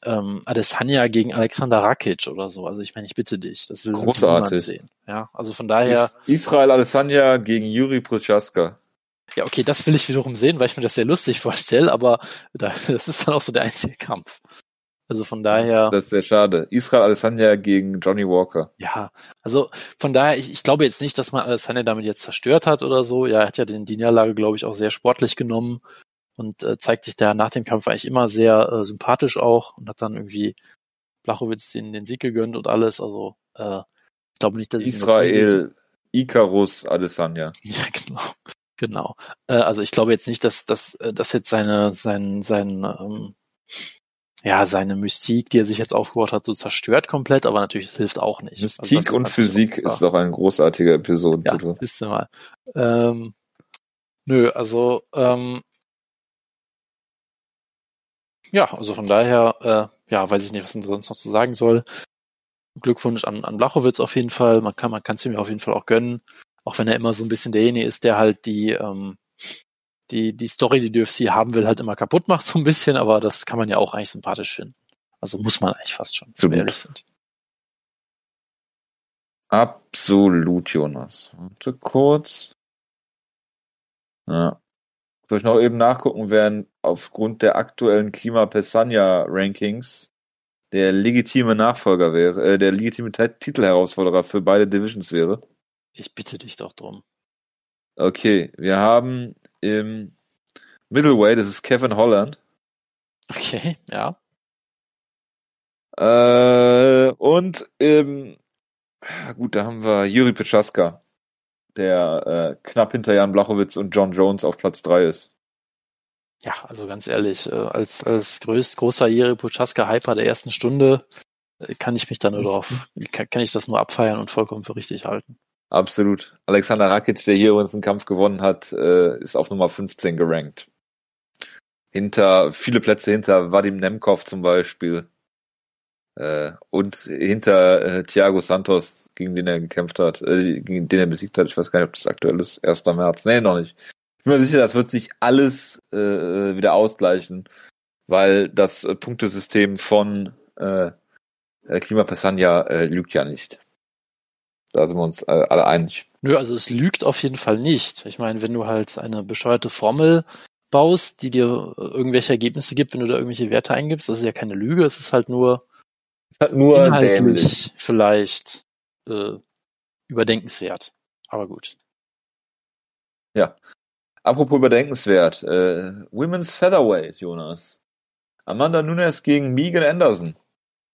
ähm, Adesanya gegen Alexander Rakic oder so. Also ich meine, ich bitte dich, das will Großartig. sehen. Ja, also von daher. Israel Adesanya gegen Juri Prochaska. Ja, okay, das will ich wiederum sehen, weil ich mir das sehr lustig vorstelle, aber das ist dann auch so der einzige Kampf. Also von daher. Das ist sehr schade. Israel Adesanya gegen Johnny Walker. Ja, also von daher, ich, ich glaube jetzt nicht, dass man Adesanya damit jetzt zerstört hat oder so. Ja, er hat ja den, die Niederlage, glaube ich, auch sehr sportlich genommen und äh, zeigt sich da nach dem Kampf eigentlich immer sehr äh, sympathisch auch und hat dann irgendwie Blachowitz den, den Sieg gegönnt und alles. Also äh, ich glaube nicht, dass Israel, Icarus, Adesanya. Ja, genau. Genau. Äh, also ich glaube jetzt nicht, dass, dass, äh, dass jetzt seine, sein, sein, ähm, ja, seine Mystik, die er sich jetzt aufgebaut hat, so zerstört komplett, aber natürlich, es hilft auch nicht. Mystik also und Physik ist doch ein großartiger Episodentitel. Ja, du mal. Ähm, nö, also ähm, ja, also von daher, äh, ja, weiß ich nicht, was man sonst noch zu sagen soll. Glückwunsch an, an Blachowitz auf jeden Fall. Man kann, man kann es ihm auf jeden Fall auch gönnen. Auch wenn er immer so ein bisschen derjenige ist, der halt die, ähm, die, die Story, die UFC haben will, halt immer kaputt macht, so ein bisschen, aber das kann man ja auch eigentlich sympathisch finden. Also muss man eigentlich fast schon, so ehrlich sind. Absolut, Jonas. Warte kurz. Ja. Soll ich noch eben nachgucken, wer aufgrund der aktuellen Klima Pesania Rankings der legitime Nachfolger wäre, äh, der legitime Titelherausforderer für beide Divisions wäre? Ich bitte dich doch drum. Okay, wir haben im Middleweight, das ist Kevin Holland. Okay, ja. Äh, und im, gut, da haben wir Juri Pechaska der äh, knapp hinter Jan Blachowitz und John Jones auf Platz 3 ist. Ja, also ganz ehrlich, äh, als, als größt, großer Jiri Puchaska-Hyper der ersten Stunde äh, kann ich mich da nur drauf, kann, kann ich das nur abfeiern und vollkommen für richtig halten. Absolut. Alexander Rakic, der hier übrigens einen Kampf gewonnen hat, äh, ist auf Nummer 15 gerankt. Hinter, viele Plätze hinter Vadim Nemkov zum Beispiel. Äh, und hinter äh, Thiago Santos, gegen den er gekämpft hat, äh, gegen den er besiegt hat. Ich weiß gar nicht, ob das aktuell ist. 1. März. Nee, noch nicht. Ich bin mir sicher, das wird sich alles äh, wieder ausgleichen, weil das äh, Punktesystem von äh, äh Klima Pesania äh, lügt ja nicht. Da sind wir uns äh, alle einig. Nö, also es lügt auf jeden Fall nicht. Ich meine, wenn du halt eine bescheuerte Formel baust, die dir irgendwelche Ergebnisse gibt, wenn du da irgendwelche Werte eingibst. Das ist ja keine Lüge, es ist halt nur, halt nur inhaltlich dämlich. vielleicht äh, überdenkenswert. Aber gut. Apropos überdenkenswert, äh, Women's Featherweight, Jonas. Amanda Nunes gegen Megan Anderson,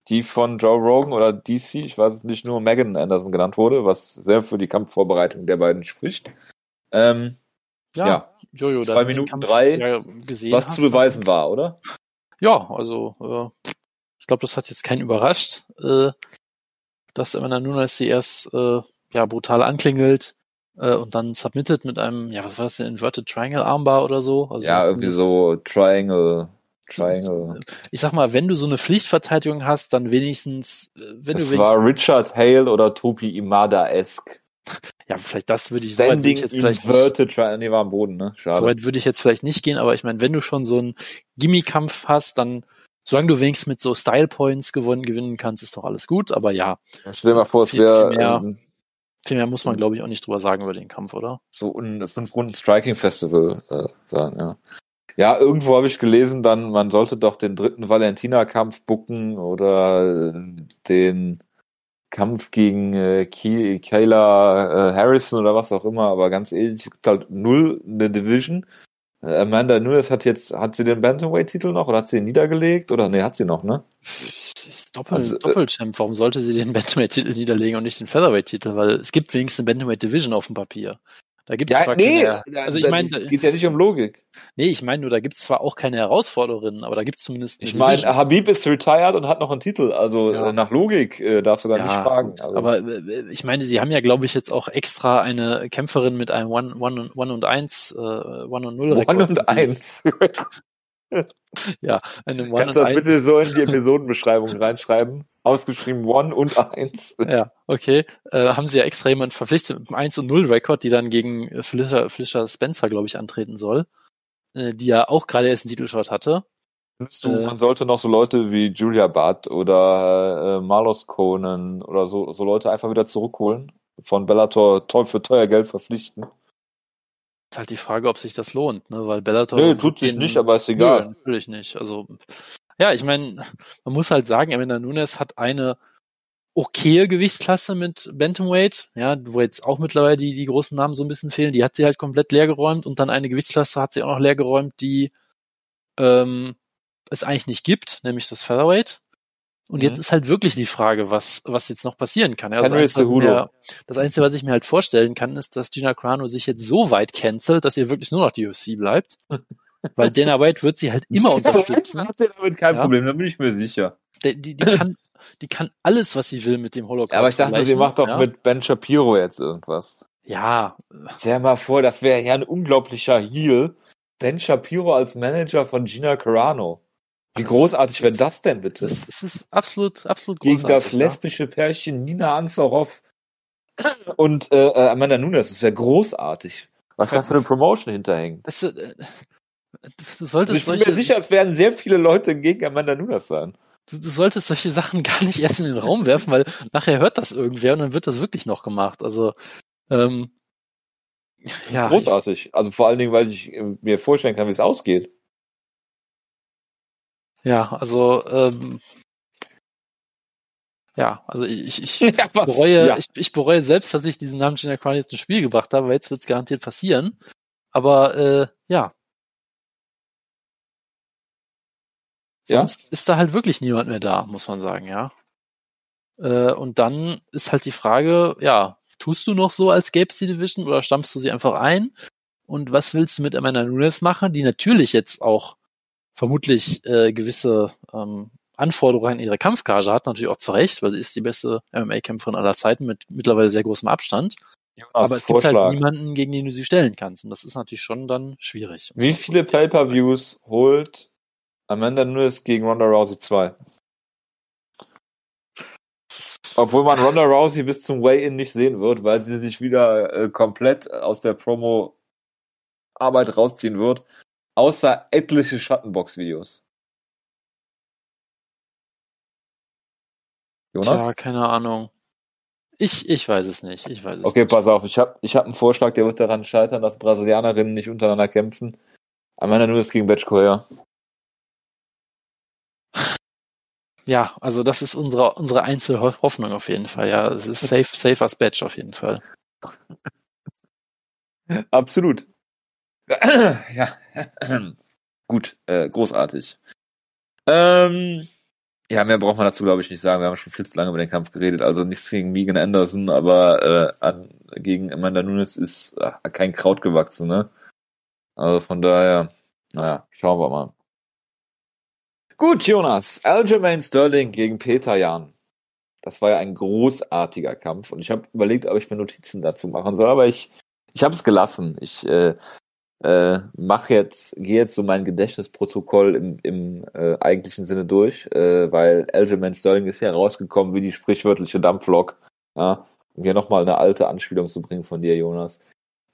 die von Joe Rogan oder DC, ich weiß nicht, nur Megan Anderson genannt wurde, was sehr für die Kampfvorbereitung der beiden spricht. Ähm, Ja, Ja. Jojo, Zwei Minuten drei, ja gesehen was hast, zu beweisen war, oder? Ja, also äh, ich glaube, das hat jetzt keinen überrascht, äh, dass Amanda Nunes sie erst äh, ja brutal anklingelt äh, und dann submitted mit einem, ja, was war das denn, Inverted Triangle Armbar oder so? Also Ja, irgendwie so Triangle, Triangle. Ich sag mal, wenn du so eine Pflichtverteidigung hast, dann wenigstens, äh, wenn Es du war wenigstens, Richard Hale oder Topi Imada-esque. ja, vielleicht das würde ich, so weit würde ich jetzt vielleicht nicht, Inverted Triangle, nee, war am Boden, ne? Schade. so weit würde ich jetzt vielleicht nicht gehen, aber ich meine, wenn du schon so einen Gimmikampf hast, dann solange du wenigstens mit so Style Points gewonnen, gewinnen kannst, ist doch alles gut, aber ja, Stell dir mal vor, es Viel- wäre ähm, viel mehr muss man glaube ich auch nicht drüber sagen über den Kampf, oder? so ein fünf Runden Striking Festival äh, sein, ja. Ja, irgendwo habe ich gelesen, dann man sollte doch den dritten Valentina-Kampf bucken oder äh, den Kampf gegen äh, Ki- Kayla äh, Harrison oder was auch immer, aber ganz ehrlich, es gibt halt null eine Division. Äh, Amanda Nunes hat jetzt, hat sie den Bantamweight-Titel noch oder hat sie ihn niedergelegt oder nee, hat sie noch, ne? Sie ist Doppel, Also, äh, Doppelchamp. Warum sollte sie den Bantamweight-Titel niederlegen und nicht den Featherweight-Titel? Weil es gibt wenigstens eine Bantamweight-Division auf dem Papier. Da gibt es zwar keine, also ich meine, es geht ja nicht um Logik. nee, ich meine nur, da gibt es zwar auch keine Herausfordererinnen, aber da gibt es zumindest Ich meine, Division. Habib ist retired und hat noch einen Titel, also Ja. äh, nach Logik äh, darfst du gar nicht fragen. Also, aber äh, ich meine, sie haben ja, glaube ich, jetzt auch extra eine Kämpferin mit einem One, One, und- One und Eins, äh, One und Null Rekord. One und eins. Ja, eine One Kannst du und das Eins. bitte so in die Episodenbeschreibung reinschreiben? Ausgeschrieben One und eins. Ja, okay. Äh, haben sie ja extra jemanden verpflichtet mit einem 1 und 0 Rekord, die dann gegen äh, Felicia, Felicia Spencer, glaube ich, antreten soll. Äh, die ja auch gerade erst einen Titelshot hatte. Findest du, Äh. man sollte noch so Leute wie Julia Budd oder äh, Marlos Conan oder so, so Leute einfach wieder zurückholen? Von Bellator teuer für teuer Geld verpflichten? Ist halt die Frage, ob sich das lohnt, ne? Weil Bellator. Nö, tut sich nicht, aber ist Nö, egal. natürlich nicht. Also, ja, ich meine, man muss halt sagen, Amanda Nunes hat eine okaye Gewichtsklasse mit Bantamweight, ja, wo jetzt auch mittlerweile die, die großen Namen so ein bisschen fehlen. Die hat sie halt komplett leer geräumt und dann eine Gewichtsklasse hat sie auch noch leer geräumt, die ähm, es eigentlich nicht gibt, nämlich das Featherweight. Und Mhm. jetzt ist halt wirklich die Frage, was, was jetzt noch passieren kann. Ja, das, mir, das Einzige, was ich mir halt vorstellen kann, ist, dass Gina Carano sich jetzt so weit cancelt, dass ihr wirklich nur noch die UFC bleibt. Weil Dana White wird sie halt immer unterstützen. Habt ihr damit kein Ja. Problem, da bin ich mir sicher. Die, die, die, kann, die kann alles, was sie will mit dem Holocaust. Ja, aber ich dachte, sie macht doch ja? mit Ben Shapiro jetzt irgendwas. Ja, Stell dir mal vor, das wäre ja ein unglaublicher Heal. Ben Shapiro als Manager von Gina Carano. Wie Das- großartig wäre das- denn bitte? das, es ist absolut, absolut Gegen großartig. das lesbische Pärchen Nina Ansaroff und äh, äh, Amanda Nunes. Das wäre großartig. Was da für eine Promotion hinterhängt. Ja. Das, äh, du solltest ich bin solche, mir sicher, es werden sehr viele Leute gegen Amanda Nunes sein. du, du solltest solche Sachen gar nicht erst in den Raum werfen, weil nachher hört das irgendwer und dann wird das wirklich noch gemacht. Also, ähm, ja, ich, Großartig. Also vor allen Dingen, weil ich mir vorstellen kann, wie es ausgeht. ja, also, ähm, ja, also ich, ich, Ja, bereue, Ja. ich, ich bereue selbst, dass ich diesen Namen Gina Carano jetzt ins Spiel gebracht habe, weil jetzt wird es garantiert passieren. Aber äh, ja. Ja. Sonst ist da halt wirklich niemand mehr da, muss man sagen, ja. Äh, und dann ist halt die Frage, ja, tust du noch so, als gäbe es die Division oder stampfst du sie einfach ein? Und was willst du mit Amanda Nunes machen, die natürlich jetzt auch vermutlich äh, gewisse ähm, Anforderungen an ihre Kampfgage hat, natürlich auch zu Recht, weil sie ist die beste MMA-Kämpferin aller Zeiten mit mittlerweile sehr großem Abstand. Jonas, Aber es gibt halt niemanden, gegen den du sie stellen kannst. Und das ist natürlich schon dann schwierig. Wie viele Pay-Per-Views holt Amanda Nunes gegen Ronda Rousey 2? Obwohl man Ronda Rousey bis zum Weigh-In nicht sehen wird, weil sie sich wieder äh, komplett aus der Promo-Arbeit rausziehen wird. Außer etliche Schattenbox-Videos. Jonas? Tja, keine Ahnung. Ich, ich weiß es nicht. Ich weiß es Okay, nicht. pass auf. Ich habe ich hab einen Vorschlag, der wird daran scheitern, dass Brasilianerinnen nicht untereinander kämpfen. Amanda Nunes gegen Batch Korea. Ja, also das ist unsere, unsere Einzelhoffnung auf jeden Fall. Ja, es ist safe, safe als Batch auf jeden Fall. Absolut. ja, gut, äh, großartig. Ähm, ja, mehr braucht man dazu, glaube ich, nicht sagen. Wir haben schon viel zu lange über den Kampf geredet. Also nichts gegen Megan Anderson, aber äh, an, gegen Amanda Nunes ist äh, kein Kraut gewachsen, ne? Also von daher, naja, schauen wir mal. Gut, Jonas. Aljamain Sterling gegen Peter Jan. Das war ja ein großartiger Kampf und ich habe überlegt, ob ich mir Notizen dazu machen soll, aber ich, ich habe es gelassen. Ich äh, äh, mache jetzt, gehe jetzt so mein Gedächtnisprotokoll im, im äh, eigentlichen Sinne durch, äh, weil Aljamain Sterling ist ja rausgekommen wie die sprichwörtliche Dampflok. Ja, um hier nochmal eine alte Anspielung zu bringen von dir, Jonas.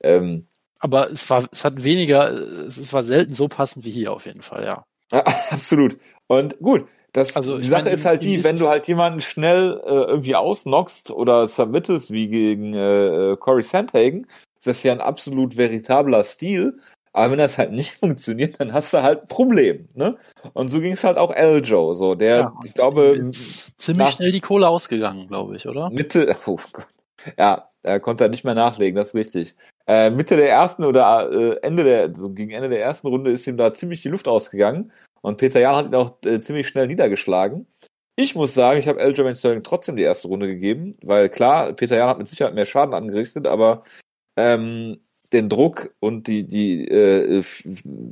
Ähm, aber es war, es hat weniger, es war selten so passend wie hier auf jeden Fall, ja. Ja absolut. Und gut, das, also, die Sache meine, ist halt die, wenn du halt jemanden schnell äh, irgendwie ausnockst oder submittest, wie gegen äh, äh, Corey Sandhagen, ist das ja ein absolut veritabler Stil. Aber wenn das halt nicht funktioniert, dann hast du halt ein Problem, ne? Und so ging es halt auch Eljo, so der, ja, ich glaube, ziemlich schnell die Kohle ausgegangen, glaube ich, oder? Mitte, oh Gott, ja, er konnte halt nicht mehr nachlegen, das ist richtig. Äh, Mitte der ersten oder äh, Ende der, so gegen Ende der ersten Runde ist ihm da ziemlich die Luft ausgegangen und Peter Jan hat ihn auch äh, ziemlich schnell niedergeschlagen. Ich muss sagen, ich habe Aljamain Sterling trotzdem die erste Runde gegeben, weil klar, Peter Jan hat mit Sicherheit mehr Schaden angerichtet, aber ähm, den Druck und die, die äh,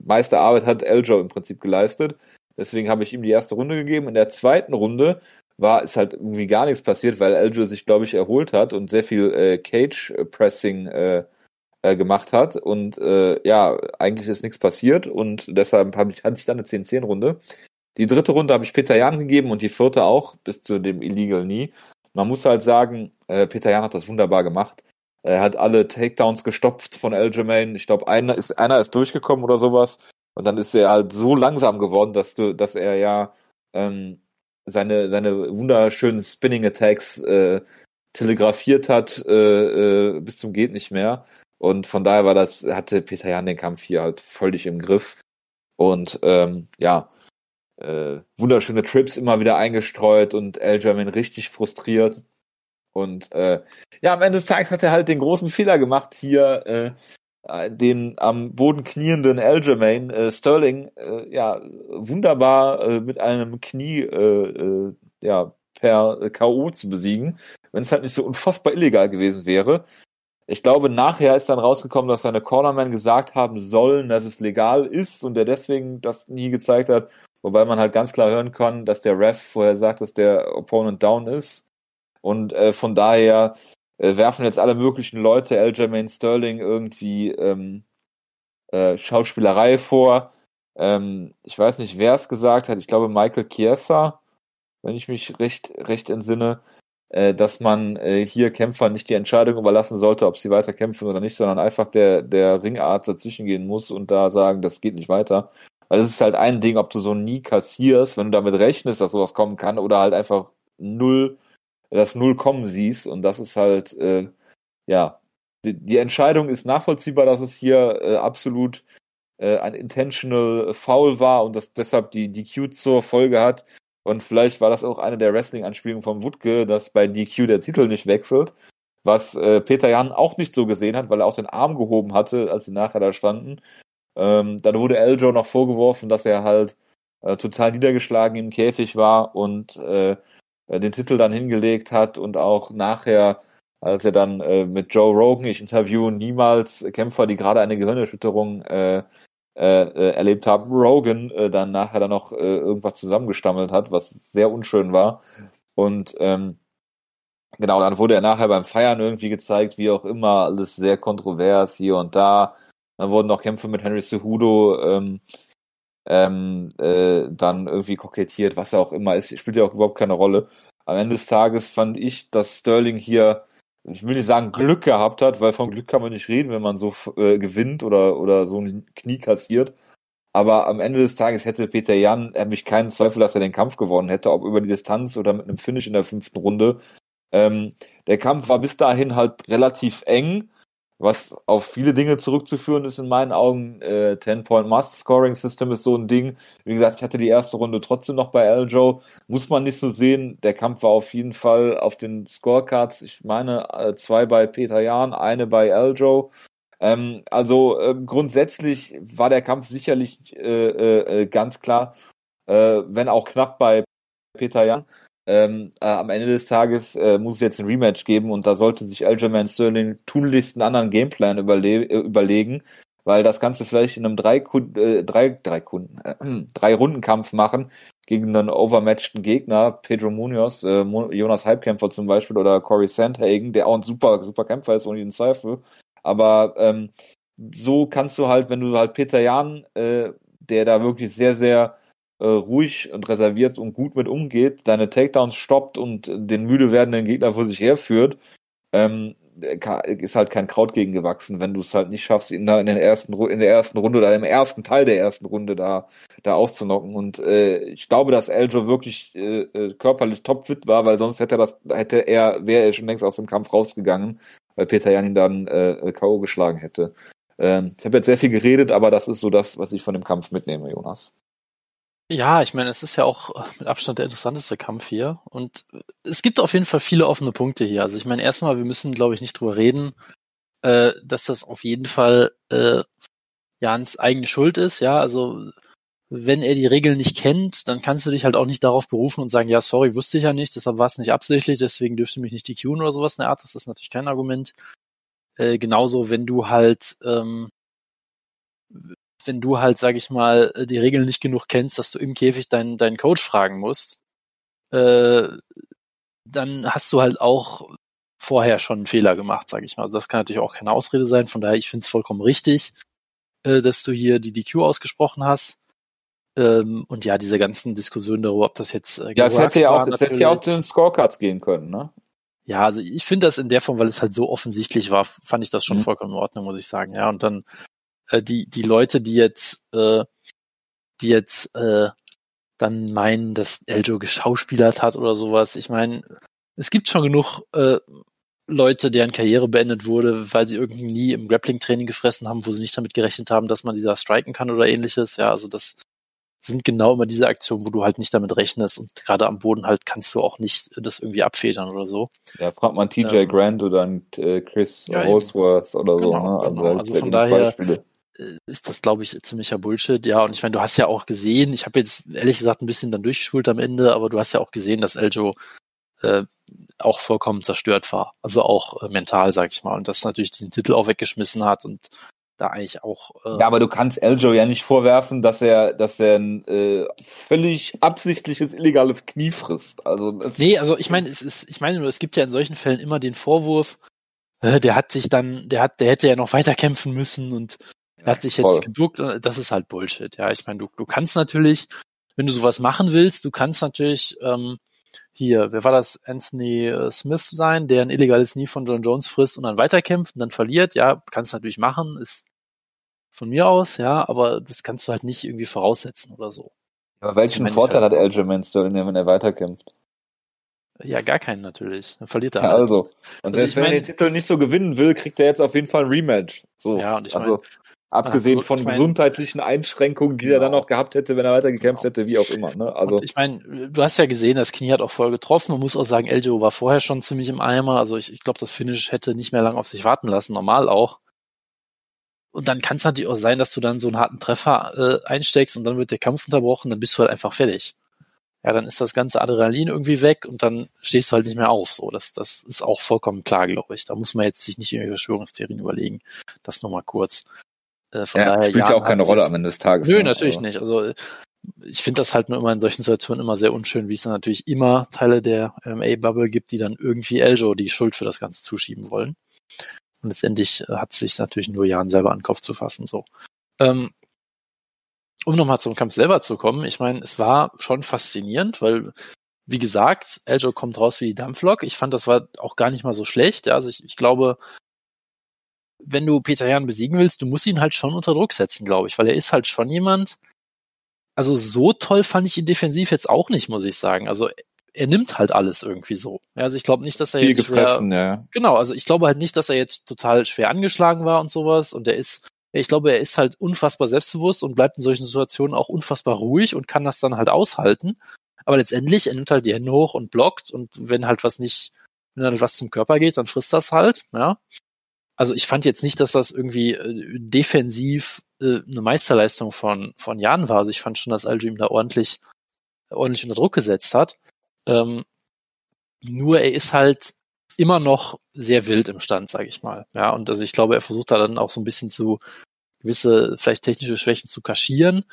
meiste Arbeit hat Eljo im Prinzip geleistet. Deswegen habe ich ihm die erste Runde gegeben. In der zweiten Runde war ist halt irgendwie gar nichts passiert, weil Eljo sich, glaube ich, erholt hat und sehr viel äh, Cage-Pressing äh, äh, gemacht hat. Und äh, ja, eigentlich ist nichts passiert und deshalb hab ich, hatte ich dann eine 10-10-Runde. Die dritte Runde habe ich Peter Jan gegeben und die vierte auch, bis zu dem Illegal Knee. Man muss halt sagen, äh, Peter Jan hat das wunderbar gemacht. Er hat alle Takedowns gestopft von Aljamain. Ich glaube, einer ist, einer ist durchgekommen oder sowas. Und dann ist er halt so langsam geworden, dass du, dass er ja ähm, seine, seine wunderschönen Spinning Attacks äh, telegrafiert hat äh, äh, bis zum geht nicht mehr. Und von daher war das, hatte Peter Jan den Kampf hier halt völlig im Griff. Und ähm, ja, äh, wunderschöne Trips immer wieder eingestreut und Aljamain richtig frustriert. Und äh, ja, am Ende des Tages hat er halt den großen Fehler gemacht, hier äh, den am Boden knienden Aljamain äh, Sterling äh, ja wunderbar äh, mit einem Knie äh, äh, ja per KO zu besiegen, wenn es halt nicht so unfassbar illegal gewesen wäre. Ich glaube, nachher ist dann rausgekommen, dass seine Cornerman gesagt haben sollen, dass es legal ist und er deswegen das nie gezeigt hat. Wobei man halt ganz klar hören kann, dass der Ref vorher sagt, dass der Opponent down ist. Und äh, von daher äh, werfen jetzt alle möglichen Leute Aljamain Sterling irgendwie ähm, äh, Schauspielerei vor. Ähm, ich weiß nicht, wer es gesagt hat. Ich glaube Michael Chiesa, wenn ich mich recht, recht entsinne dass man äh, hier Kämpfern nicht die Entscheidung überlassen sollte, ob sie weiter kämpfen oder nicht, sondern einfach der, der Ringarzt dazwischen gehen muss und da sagen, das geht nicht weiter. Weil es ist halt ein Ding, ob du so nie kassierst, wenn du damit rechnest, dass sowas kommen kann, oder halt einfach null, das Null kommen siehst. Und das ist halt, äh, ja, die, die Entscheidung ist nachvollziehbar, dass es hier äh, absolut äh, ein intentional Foul war und das deshalb die DQ zur Folge hat, und vielleicht war das auch eine der Wrestling-Anspielungen von Wutke, dass bei DQ der Titel nicht wechselt, was äh, Peter Jan auch nicht so gesehen hat, weil er auch den Arm gehoben hatte, als sie nachher da standen. Ähm, dann wurde Eljo noch vorgeworfen, dass er halt äh, total niedergeschlagen im Käfig war und äh, den Titel dann hingelegt hat und auch nachher, als er dann äh, mit Joe Rogan, ich interviewe niemals Kämpfer, die gerade eine Gehirnerschütterung äh, äh, erlebt haben, Rogan äh, dann nachher dann noch äh, irgendwas zusammengestammelt hat, was sehr unschön war. Und ähm, genau, dann wurde er nachher beim Feiern irgendwie gezeigt, wie auch immer, alles sehr kontrovers hier und da. Dann wurden noch Kämpfe mit Henry Cejudo ähm, ähm, äh, dann irgendwie kokettiert, was auch immer ist, spielt ja auch überhaupt keine Rolle. Am Ende des Tages fand ich, dass Sterling hier ich will nicht sagen Glück gehabt hat, weil von Glück kann man nicht reden, wenn man so äh, gewinnt oder, oder so ein Knie kassiert. Aber am Ende des Tages hätte Peter Jan, er mich keinen Zweifel, dass er den Kampf gewonnen hätte, ob über die Distanz oder mit einem Finish in der fünften Runde. Ähm, der Kampf war bis dahin halt relativ eng. Was auf viele Dinge zurückzuführen ist in meinen Augen. Äh, 10-Point-Master-Scoring-System ist so ein Ding. Wie gesagt, ich hatte die erste Runde trotzdem noch bei Eljo. Muss man nicht so sehen. Der Kampf war auf jeden Fall auf den Scorecards. Ich meine, äh, zwei bei Peter Jahn, eine bei Eljo. Ähm, also äh, grundsätzlich war der Kampf sicherlich äh, äh, äh, ganz klar, äh, wenn auch knapp bei Peter Jan. Ähm, äh, am Ende des Tages äh, muss es jetzt ein Rematch geben und da sollte sich Aljamain Sterling tunlichst einen anderen Gameplan überle äh, überlegen, weil das Ganze vielleicht in einem drei, äh, drei, drei Kunden, äh, drei Rundenkampf machen gegen einen overmatchten Gegner, Pedro Munoz, äh, Jonas Halbkämpfer zum Beispiel oder Corey Sandhagen, der auch ein super, super Kämpfer ist, ohne jeden Zweifel. Aber ähm, so kannst du halt, wenn du halt Peter Jan, äh, der da wirklich sehr, sehr äh, ruhig und reserviert und gut mit umgeht, deine Takedowns stoppt und den müde werdenden Gegner vor sich herführt, ähm, ist halt kein Kraut gegen gewachsen, wenn du es halt nicht schaffst, ihn da in, den ersten, in der ersten Runde oder im ersten Teil der ersten Runde da, da auszunocken. Und äh, ich glaube, dass Eljo wirklich äh, äh körperlich topfit war, weil sonst hätte er das, hätte er, wäre er schon längst aus dem Kampf rausgegangen, weil Peter Jan ihn dann äh, K.O. geschlagen hätte. Ähm, ich habe jetzt sehr viel geredet, aber das ist so das, was ich von dem Kampf mitnehme, Jonas. Ja, ich meine, es ist ja auch mit Abstand der interessanteste Kampf hier. Und es gibt auf jeden Fall viele offene Punkte hier. Also ich meine, erstmal, wir müssen, glaube ich, nicht drüber reden, äh, dass das auf jeden Fall äh, Jans eigene Schuld ist. Ja, also wenn er die Regeln nicht kennt, dann kannst du dich halt auch nicht darauf berufen und sagen, ja, sorry, wusste ich ja nicht, deshalb war es nicht absichtlich, deswegen dürfte mich nicht die DQen oder sowas in der Art. Das ist natürlich kein Argument. Äh, genauso, wenn du halt ähm, wenn du halt, sag ich mal, äh, die Regeln nicht genug kennst, dass du im Käfig deinen, deinen Coach fragen musst, äh, dann hast du halt auch vorher schon einen Fehler gemacht, sag ich mal. Also das kann natürlich auch keine Ausrede sein. Von daher, ich finde es vollkommen richtig, äh, dass du hier die DQ ausgesprochen hast. Ähm, und ja, diese ganzen Diskussionen darüber, ob das jetzt äh, ja, es hätte ja auch, es hätte ja auch zu den Scorecards gehen können, ne? Ja, also ich finde das in der Form, weil es halt so offensichtlich war, fand ich das schon mhm. vollkommen in Ordnung, muss ich sagen. Ja, und dann äh, die, die Leute, die jetzt, äh, die jetzt äh, dann meinen, dass Eljo geschauspielert hat oder sowas. Ich meine, es gibt schon genug äh, Leute, deren Karriere beendet wurde, weil sie irgendwie nie im Grappling-Training gefressen haben, wo sie nicht damit gerechnet haben, dass man dieser striken kann oder ähnliches. Ja, also das sind genau immer diese Aktionen, wo du halt nicht damit rechnest und gerade am Boden halt kannst du auch nicht das irgendwie abfedern oder so. Ja, fragt man TJ ähm, Grant oder äh, Chris ja, Holsworth oder genau, so. Ne? Also, genau. also von daher, Beispiele. Äh, ist das, glaube ich, ziemlicher Bullshit. Ja, und ich meine, du hast ja auch gesehen, ich habe jetzt ehrlich gesagt ein bisschen dann durchgeschult am Ende, aber du hast ja auch gesehen, dass Eljo äh, auch vollkommen zerstört war. Also auch äh, mental, sag ich mal. Und das natürlich diesen Titel auch weggeschmissen hat und da eigentlich auch. Äh, ja, aber du kannst Eljo ja nicht vorwerfen, dass er, dass er ein äh, völlig absichtliches illegales Knie frisst. Also nee, also ich meine, es ist, ich meine nur, es gibt ja in solchen Fällen immer den Vorwurf, äh, der hat sich dann, der hat, der hätte ja noch weiter kämpfen müssen und er hat sich jetzt Voll. geduckt und das ist halt Bullshit. Ja, ich meine, du, du kannst natürlich, wenn du sowas machen willst, du kannst natürlich ähm, hier, wer war das, Anthony äh, Smith sein, der ein illegales Nie von John Jones frisst und dann weiterkämpft und dann verliert. Ja, kannst du natürlich machen, ist von mir aus, ja, aber das kannst du halt nicht irgendwie voraussetzen oder so. Aber welchen Vorteil halt hat Aljamain Sterling, wenn er weiterkämpft? Ja, gar keinen natürlich. Dann verliert er ja, halt. Also. Und also selbst wenn er den Titel nicht so gewinnen will, kriegt er jetzt auf jeden Fall ein Rematch. So. Ja, und ich also, Abgesehen von ich mein, gesundheitlichen Einschränkungen, die genau. er dann genau. noch gehabt hätte, wenn er weiter gekämpft genau. hätte, wie auch immer. Ne? Also und ich meine, du hast ja gesehen, das Knie hat auch voll getroffen. Man muss auch sagen, Eljo war vorher schon ziemlich im Eimer. Also ich, ich glaube, das Finish hätte nicht mehr lang auf sich warten lassen, normal auch. Und dann kann es natürlich auch sein, dass du dann so einen harten Treffer äh, einsteckst und dann wird der Kampf unterbrochen, dann bist du halt einfach fertig. Ja, dann ist das ganze Adrenalin irgendwie weg und dann stehst du halt nicht mehr auf. So, das, das ist auch vollkommen klar, glaube ich. Da muss man jetzt sich nicht in Verschwörungstheorien überlegen. Das nochmal kurz. Äh, von ja, daher, spielt ja auch keine Rolle am Ende des Tages. Nö, ne? natürlich aber. nicht. Also ich finde das halt nur immer in solchen Situationen immer sehr unschön, wie es dann natürlich immer Teile der MMA-Bubble gibt, die dann irgendwie Eljo die Schuld für das Ganze zuschieben wollen. Und letztendlich äh, hat es sich natürlich nur Jan selber an den Kopf zu fassen. So. Ähm, um nochmal zum Kampf selber zu kommen, ich meine, es war schon faszinierend, weil, wie gesagt, Eljo kommt raus wie die Dampflok. Ich fand, das war auch gar nicht mal so schlecht. Ja, also ich, ich glaube, wenn du Peter Jan besiegen willst, du musst ihn halt schon unter Druck setzen, glaube ich, weil er ist halt schon jemand. Also so toll fand ich ihn defensiv jetzt auch nicht, muss ich sagen. Also er nimmt halt alles irgendwie so. Also ich glaube nicht, dass er Viel jetzt gefressen, schwer, ja. genau, also ich glaube halt nicht, dass er jetzt total schwer angeschlagen war und sowas und er ist ich glaube, er ist halt unfassbar selbstbewusst und bleibt in solchen Situationen auch unfassbar ruhig und kann das dann halt aushalten. Aber letztendlich, er nimmt halt die Hände hoch und blockt und wenn halt was nicht, wenn halt was zum Körper geht, dann frisst das halt, ja. Also ich fand jetzt nicht, dass das irgendwie äh, defensiv äh, eine Meisterleistung von, von Jan war. Also ich fand schon, dass Aljo ihm da ordentlich, ordentlich unter Druck gesetzt hat. Ähm, nur er ist halt immer noch sehr wild im Stand, sage ich mal. Ja, und also ich glaube, er versucht da dann auch so ein bisschen zu gewisse vielleicht technische Schwächen zu kaschieren.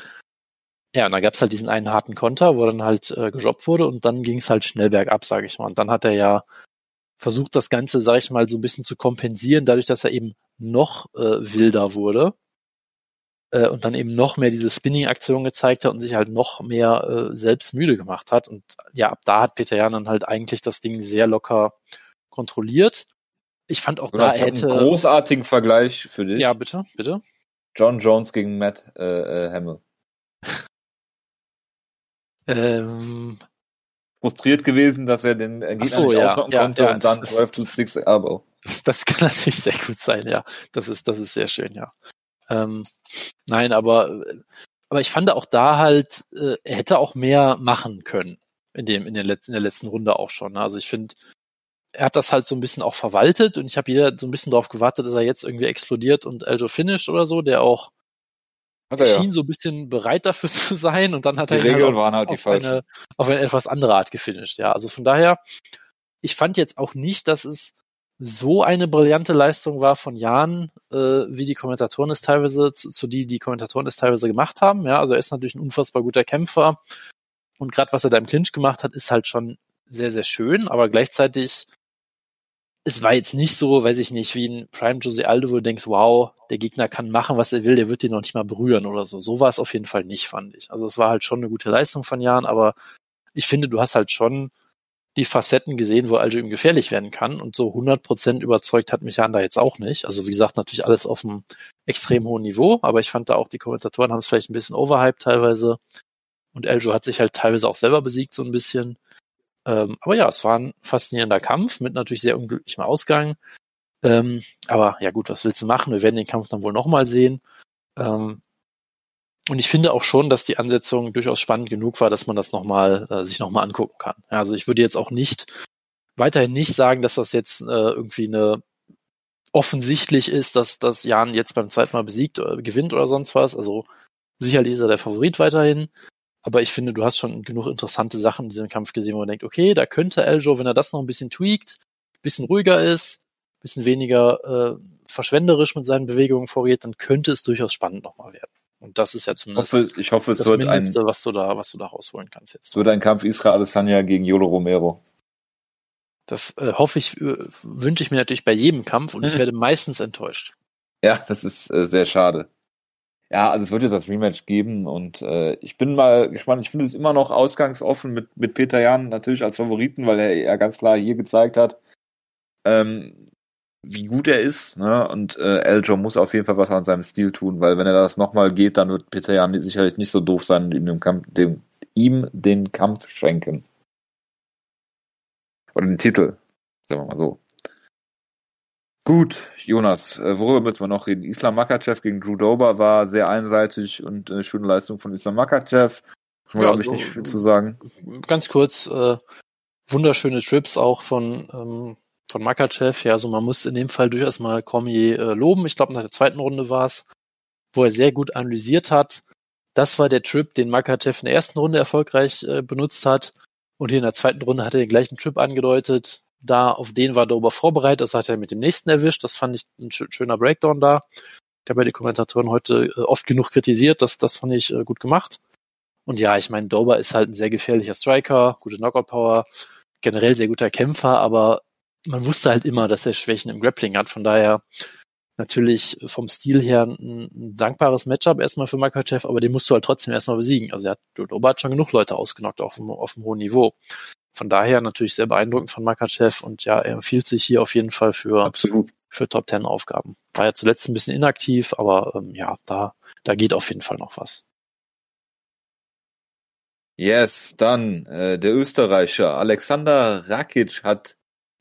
Ja, und da gab's halt diesen einen harten Konter, wo dann halt äh, gejobbt wurde und dann ging's halt schnell bergab, sage ich mal. Und dann hat er ja versucht, das Ganze, sage ich mal, so ein bisschen zu kompensieren, dadurch, dass er eben noch äh, wilder wurde äh, und dann eben noch mehr diese Spinning-Aktion gezeigt hat und sich halt noch mehr äh, selbst müde gemacht hat. Und ja, ab da hat Peter Jan dann halt eigentlich das Ding sehr locker kontrolliert. Ich fand auch Oder da ich hab hätte. einen großartigen Vergleich für dich. Ja, bitte, bitte. John Jones gegen Matt äh, äh, Hamill. Ähm, Frustriert gewesen, dass er den äh, Gegner so, nicht ja, ausnocken ja, konnte ja. und dann 12 to 6 Elbow. das, das kann natürlich sehr gut sein, ja. Das ist, das ist sehr schön, ja. Ähm, nein, aber, aber ich fand auch da halt, äh, er hätte auch mehr machen können. In dem, in der letzten, in der letzten Runde auch schon. ne? Also ich finde, er hat das halt so ein bisschen auch verwaltet und ich habe wieder so ein bisschen darauf gewartet, dass er jetzt irgendwie explodiert und Eljo finisht oder so, der auch Hat er ja. schien so ein bisschen bereit dafür zu sein und dann hat Die er halt Regeln auf, waren halt die falschen. eine, auf eine etwas andere Art gefinisht. Ja, also von daher, ich fand jetzt auch nicht, dass es so eine brillante Leistung war von Jan, äh, wie die Kommentatoren es teilweise, zu, zu die die Kommentatoren es teilweise gemacht haben. Ja, also er ist natürlich ein unfassbar guter Kämpfer und gerade was er da im Clinch gemacht hat, ist halt schon sehr, sehr schön, aber gleichzeitig es war jetzt nicht so, weiß ich nicht, wie ein Prime Jose Aldo, wo du denkst, wow, der Gegner kann machen, was er will, der wird den noch nicht mal berühren oder so. So war es auf jeden Fall nicht, fand ich. Also es war halt schon eine gute Leistung von Jan, aber ich finde, du hast halt schon die Facetten gesehen, wo Aljo ihm gefährlich werden kann und so 100% überzeugt hat mich Jan da jetzt auch nicht. Also wie gesagt, natürlich alles auf einem extrem hohen Niveau, aber ich fand da auch, die Kommentatoren haben es vielleicht ein bisschen overhyped teilweise und Aljo hat sich halt teilweise auch selber besiegt so ein bisschen. Ähm, aber ja, es war ein faszinierender Kampf mit natürlich sehr unglücklichem Ausgang. Ähm, aber ja gut, was willst du machen? Wir werden den Kampf dann wohl nochmal sehen. Ähm, und ich finde auch schon, dass die Ansetzung durchaus spannend genug war, dass man das nochmal, äh, sich nochmal angucken kann. Also ich würde jetzt auch nicht, weiterhin nicht sagen, dass das jetzt äh, irgendwie eine offensichtlich ist, dass, dass Jan jetzt beim zweiten Mal besiegt oder gewinnt oder sonst was. Also sicherlich ist er der Favorit weiterhin. Aber ich finde, du hast schon genug interessante Sachen in diesem Kampf gesehen, wo man denkt, okay, da könnte Eljo, wenn er das noch ein bisschen tweakt, ein bisschen ruhiger ist, ein bisschen weniger äh, verschwenderisch mit seinen Bewegungen vorgeht, dann könnte es durchaus spannend nochmal werden. Und das ist ja Ich zumindest hoffe, ich hoffe es das wird ein, Mindeste, was du da, was du da rausholen kannst jetzt. wird ein Kampf Israel Adesanya gegen Yolo Romero. Das äh, hoffe ich, äh, wünsche ich mir natürlich bei jedem Kampf und ich werde meistens enttäuscht. Ja, das ist äh, sehr schade. Ja, also es wird jetzt das Rematch geben und äh, ich bin mal gespannt. Ich finde es immer noch ausgangsoffen mit, mit Peter Jan natürlich als Favoriten, weil er ja ganz klar hier gezeigt hat, ähm, wie gut er ist. Ne? Und äh, Eljo muss auf jeden Fall was an seinem Stil tun, weil wenn er das nochmal geht, dann wird Peter Jan sicherlich nicht so doof sein und den Kampf, dem, ihm den Kampf schenken. Oder den Titel, sagen wir mal so. Gut, Jonas, äh, worüber müssen wir noch reden? Islam Makachev gegen Drew Dober war sehr einseitig und äh, schöne Leistung von Islam Makachev. Schon Ja, glaube ich, nicht viel zu sagen. Ganz kurz, äh, wunderschöne Trips auch von, ähm, von Makachev. Ja, also man muss in dem Fall durchaus mal Cormier äh, loben. Ich glaube, nach der zweiten Runde war es, wo er sehr gut analysiert hat. Das war der Trip, den Makachev in der ersten Runde erfolgreich äh, benutzt hat. Und hier in der zweiten Runde hat er den gleichen Trip angedeutet. Da, auf den war Dober vorbereitet. Das hat er mit dem nächsten erwischt. Das fand ich ein schö- schöner Breakdown da. Ich habe ja die Kommentatoren heute äh, oft genug kritisiert. Das, das fand ich äh, gut gemacht. Und ja, ich meine, Dober ist halt ein sehr gefährlicher Striker, gute Knockout-Power, generell sehr guter Kämpfer, aber man wusste halt immer, dass er Schwächen im Grappling hat. Von daher natürlich vom Stil her ein, ein dankbares Matchup erstmal für Makachev, aber den musst du halt trotzdem erstmal besiegen. Also er hat, Dober hat schon genug Leute ausgenockt auf auf dem hohen Niveau. Von daher natürlich sehr beeindruckend von Makachev und ja, er empfiehlt sich hier auf jeden Fall für, Absolut. für Top Ten Aufgaben. War ja zuletzt ein bisschen inaktiv, aber ähm, ja, da, da geht auf jeden Fall noch was. Yes, dann äh, der Österreicher Alexander Rakic hat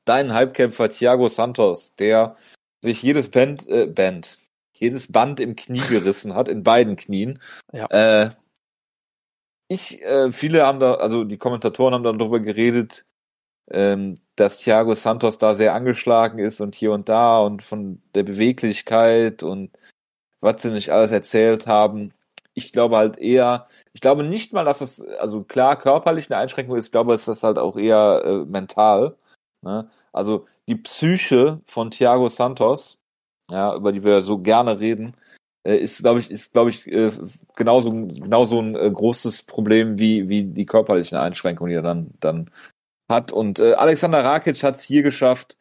deinen Halbkämpfer Thiago Santos, der sich jedes Band, äh, Band, jedes Band im Knie gerissen hat, in beiden Knien. Ja. Äh, ich, äh, viele haben da, also die Kommentatoren haben dann darüber geredet, ähm, dass Thiago Santos da sehr angeschlagen ist und hier und da und von der Beweglichkeit und was sie nicht alles erzählt haben. Ich glaube halt eher, ich glaube nicht mal, dass das, also klar körperlich eine Einschränkung ist, ich glaube, es ist halt auch eher äh, mental. Ne? Also die Psyche von Thiago Santos, ja, über die wir so gerne reden, ist, glaube ich, ist, glaube ich, äh, genauso, genauso ein äh, großes Problem wie, wie die körperlichen Einschränkungen, die er dann, dann hat. Und äh, Alexander Rakic hat es hier geschafft,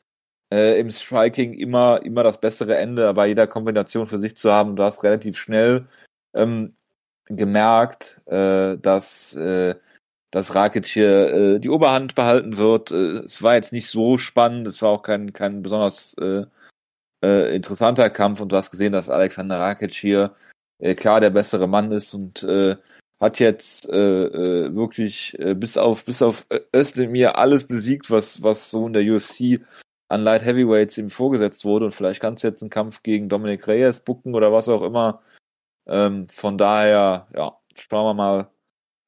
äh, im Striking immer, immer das bessere Ende bei jeder Kombination für sich zu haben. Du hast relativ schnell ähm, gemerkt, äh, dass, äh, dass Rakic hier äh, die Oberhand behalten wird. Äh, es war jetzt nicht so spannend, es war auch kein, kein besonders äh, äh, interessanter Kampf und du hast gesehen, dass Alexander Rakic hier äh, klar der bessere Mann ist und äh, hat jetzt äh, äh, wirklich äh, bis auf bis auf Özdemir alles besiegt, was was so in der UFC an Light Heavyweights ihm vorgesetzt wurde und vielleicht kannst du jetzt einen Kampf gegen Dominic Reyes bucken oder was auch immer. Ähm, von daher, ja, schauen wir mal,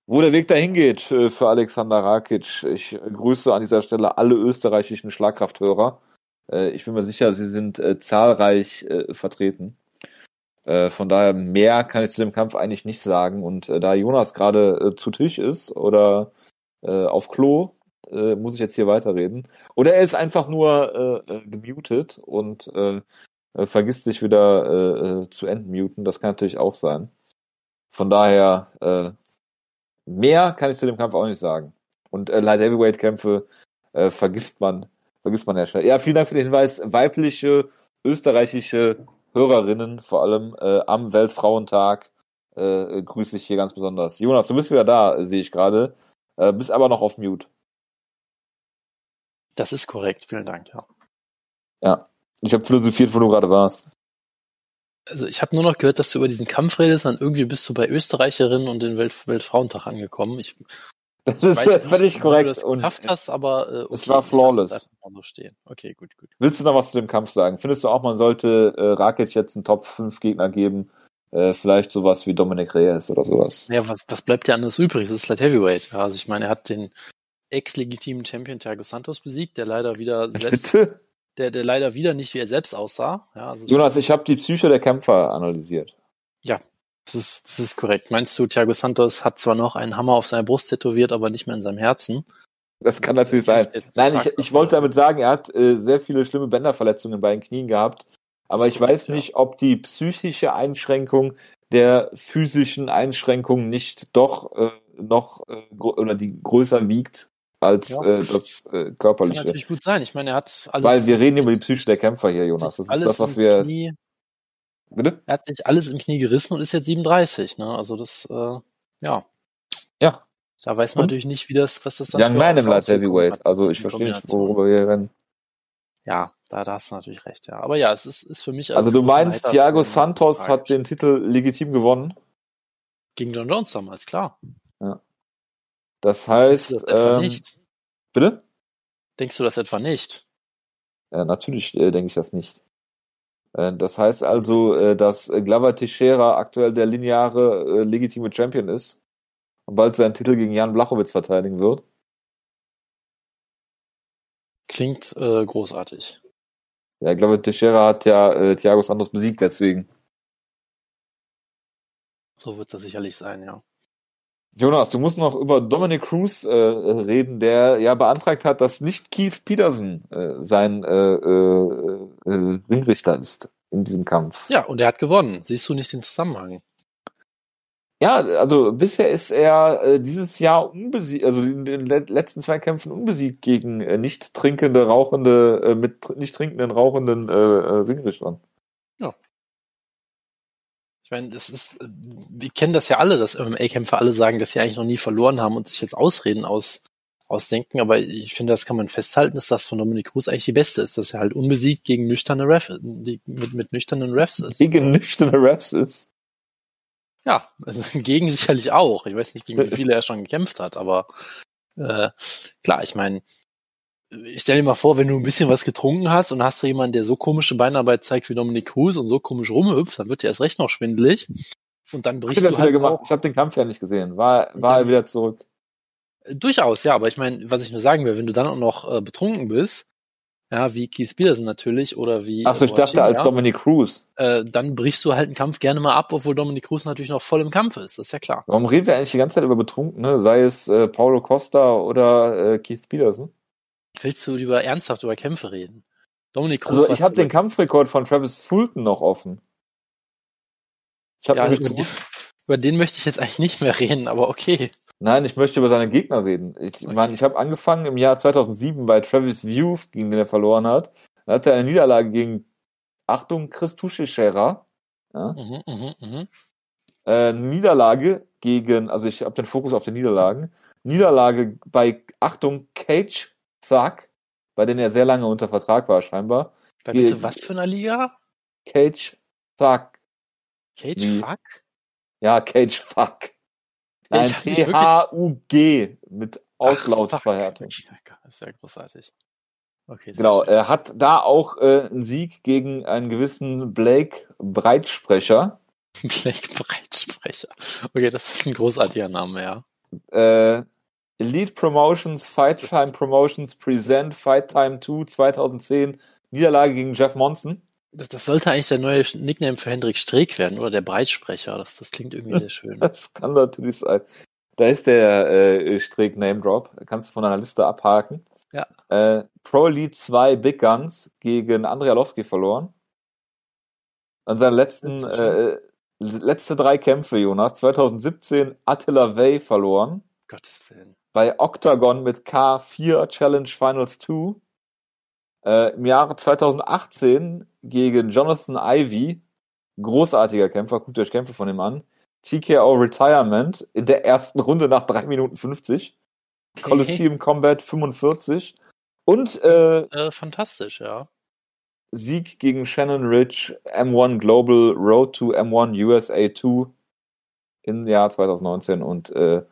wo der Weg dahin geht äh, für Alexander Rakic. Ich grüße an dieser Stelle alle österreichischen Schlagkrafthörer. Äh, ich bin mir sicher, sie sind äh, zahlreich äh, vertreten. Äh, von daher mehr kann ich zu dem Kampf eigentlich nicht sagen. Und äh, da Jonas gerade äh, zu Tisch ist oder auf Klo, muss ich jetzt hier weiterreden. Oder er ist einfach nur gemutet und vergisst sich wieder zu entmuten. Das kann natürlich auch sein. Von daher mehr kann ich zu dem Kampf auch nicht sagen. Und Light Heavyweight Kämpfe vergisst man vergisst man ja schnell. Ja, vielen Dank für den Hinweis. Weibliche österreichische Hörerinnen, vor allem äh, am Weltfrauentag, äh, grüße ich hier ganz besonders. Jonas, du bist wieder da, sehe ich gerade. Äh, bist aber noch auf Mute. Das ist korrekt, vielen Dank, ja. Ja, ich habe philosophiert, wo du gerade warst. Also ich habe nur noch gehört, dass du über diesen Kampf redest, dann irgendwie bist du bei Österreicherinnen und den Welt Weltfrauentag angekommen. Ich, das ist weiß völlig nicht, korrekt. Du das und hast, aber äh, okay, es war flawless. so. Okay, gut, gut. Willst du noch was zu dem Kampf sagen? Findest du auch, man sollte äh, Rakic jetzt einen Top 5 Gegner geben? Äh, vielleicht sowas wie Dominic Reyes oder sowas. Ja, was, was bleibt dir anders übrig? Das ist Light Heavyweight. Ja, also ich meine, er hat den ex-legitimen Champion Thiago Santos besiegt, der leider wieder selbst, Bitte? der, der leider wieder nicht wie er selbst aussah. Ja, also Jonas, ich habe die Psyche der Kämpfer analysiert. Das ist, das ist korrekt. Meinst du, Thiago Santos hat zwar noch einen Hammer auf seiner Brust tätowiert, aber nicht mehr in seinem Herzen? Das kann natürlich sein. Nein, ich, ich wollte damit sagen, er hat äh, sehr viele schlimme Bänderverletzungen bei den Knien gehabt. Aber ich weiß nicht, ob die psychische Einschränkung der physischen Einschränkung nicht doch äh, noch äh, oder die größer wiegt als Ja. äh, das äh, Kann körperliche. natürlich gut sein. Ich meine, er hat alles. Weil wir reden über die Psyche der Kämpfer hier, Jonas. Das ist alles das, was wir. Knie, Bitte? er hat sich alles im Knie gerissen und ist jetzt 37. Ne? Also das, äh, ja, Ja. da weiß man Und? natürlich nicht, wie das, was das dann Young Man im Light Heavyweight. hat, Also ich verstehe nicht, worüber wir reden. Ja, da, da hast du natürlich recht, ja. Aber ja, es ist, ist für mich Also du meinst, Thiago Santos hat den Titel legitim gewonnen? Gegen John Jones damals, klar. Das Denkst du heißt, das etwa ähm, nicht? bitte? Denkst du das etwa nicht? Ja, natürlich äh, denke ich das nicht. Äh, das heißt also, äh, dass äh, Glover Teixeira aktuell der lineare legitime Champion ist und bald seinen Titel gegen Jan Blachowitz verteidigen wird. Klingt äh, großartig. Ja, Glover Teixeira hat ja äh, Thiago Santos besiegt, deswegen. So wird das sicherlich sein, ja. Jonas, du musst noch über Dominic Cruz äh, reden, der ja beantragt hat, dass nicht Keith Peterson äh, sein äh, äh, äh, Ringrichter ist in diesem Kampf. Ja, und er hat gewonnen. Siehst du nicht den Zusammenhang? Ja, also bisher ist er äh, dieses Jahr unbesiegt, also in den le letzten zwei Kämpfen unbesiegt gegen äh, nicht trinkende, rauchende, äh, mit tr nicht trinkenden, rauchenden äh, äh, Ringrichtern. Ich meine, das ist, wir kennen das ja alle, dass MMA-Kämpfer alle sagen, dass sie eigentlich noch nie verloren haben und sich jetzt Ausreden aus, ausdenken. Aber ich finde, das kann man festhalten, dass das von Dominic Cruz eigentlich die beste ist, dass er halt unbesiegt gegen nüchterne Ref, die, mit, mit nüchternen Refs ist. Gegen nüchterne Refs ist. Ja, also gegen sicherlich auch. Ich weiß nicht, gegen wie viele er schon gekämpft hat, aber äh, klar, ich meine, ich stell dir mal vor, wenn du ein bisschen was getrunken hast und hast du jemanden, der so komische Beinarbeit zeigt wie Dominik Cruz und so komisch rumhüpft, dann wird dir erst recht noch schwindelig. Und dann brichst Ich du halt gemacht. auch, Ich habe den Kampf ja nicht gesehen. War, war er dann- wieder zurück. Durchaus, ja, aber ich meine, was ich nur sagen will, wenn du dann auch noch äh, betrunken bist, ja, wie Keith Peterson natürlich oder wie Achso, ich dachte als Boachinha, Dominic Cruz. äh, dann brichst du halt einen Kampf gerne mal ab, obwohl Dominik Cruz natürlich noch voll im Kampf ist, das ist ja klar. Warum reden wir eigentlich die ganze Zeit über Betrunkene? Sei es äh, Paulo Costa oder äh, Keith Peterson? Willst du über ernsthaft über Kämpfe reden? Dominik Cruz Also ich habe den. Kampfrekord von Travis Fulton noch offen. Ich habe ja, nämlich über, den, über den möchte ich jetzt eigentlich nicht mehr reden, aber okay. Nein, ich möchte über seine Gegner reden. Ich Okay. meine, ich habe angefangen im Jahr 2007 bei Travis View, gegen den er verloren hat. Da hatte er eine Niederlage gegen, Achtung, Chris Tuschera. Ja? Mhm, mhm, mhm. Äh, Niederlage gegen, also ich habe den Fokus auf den Niederlagen. Niederlage bei, Achtung, Cage Thug, bei denen er sehr lange unter Vertrag war scheinbar. Bei Ge- bitte was für einer Liga? Cage Thug. Cage Wie? Fuck? Ja, Cage Fuck. Nein, T-H-U-G mit Auslautverhärtung. fuck. Ja, ist ja großartig. Okay, sehr Genau, schön. er hat da auch äh, einen Sieg gegen einen gewissen Blake Breitsprecher. Blake Breitsprecher. Okay, das ist ein großartiger Name, ja. Äh, Elite Promotions, Fight Time Promotions, Present, Fight Time 2 2010, Niederlage gegen Jeff Monson. Das, das sollte eigentlich der neue Nickname für Hendrik Streeck werden, oder der Breitsprecher. Das, das klingt irgendwie sehr schön. Das kann natürlich sein. Da ist der äh, Streeck Name Drop. Kannst du von deiner Liste abhaken. Ja. Äh, Pro Elite 2 Big Guns gegen Andrei Arlovski verloren. An seinen letzten, äh, letzte drei Kämpfe, Jonas. 2017 Attila Way verloren. Gottes Willen. Bei Octagon mit K4 Challenge Finals 2. Äh, Im Jahre 2018 gegen Jonathan Ivy. Großartiger Kämpfer, guckt euch Kämpfe von ihm an. TKO Retirement in der ersten Runde nach 3 Minuten 50. Coliseum Combat 45. Und äh, Äh, fantastisch, ja. Sieg gegen Shannon Ridge, M1 Global Road to M1 USA 2 im Jahr 2019 und äh,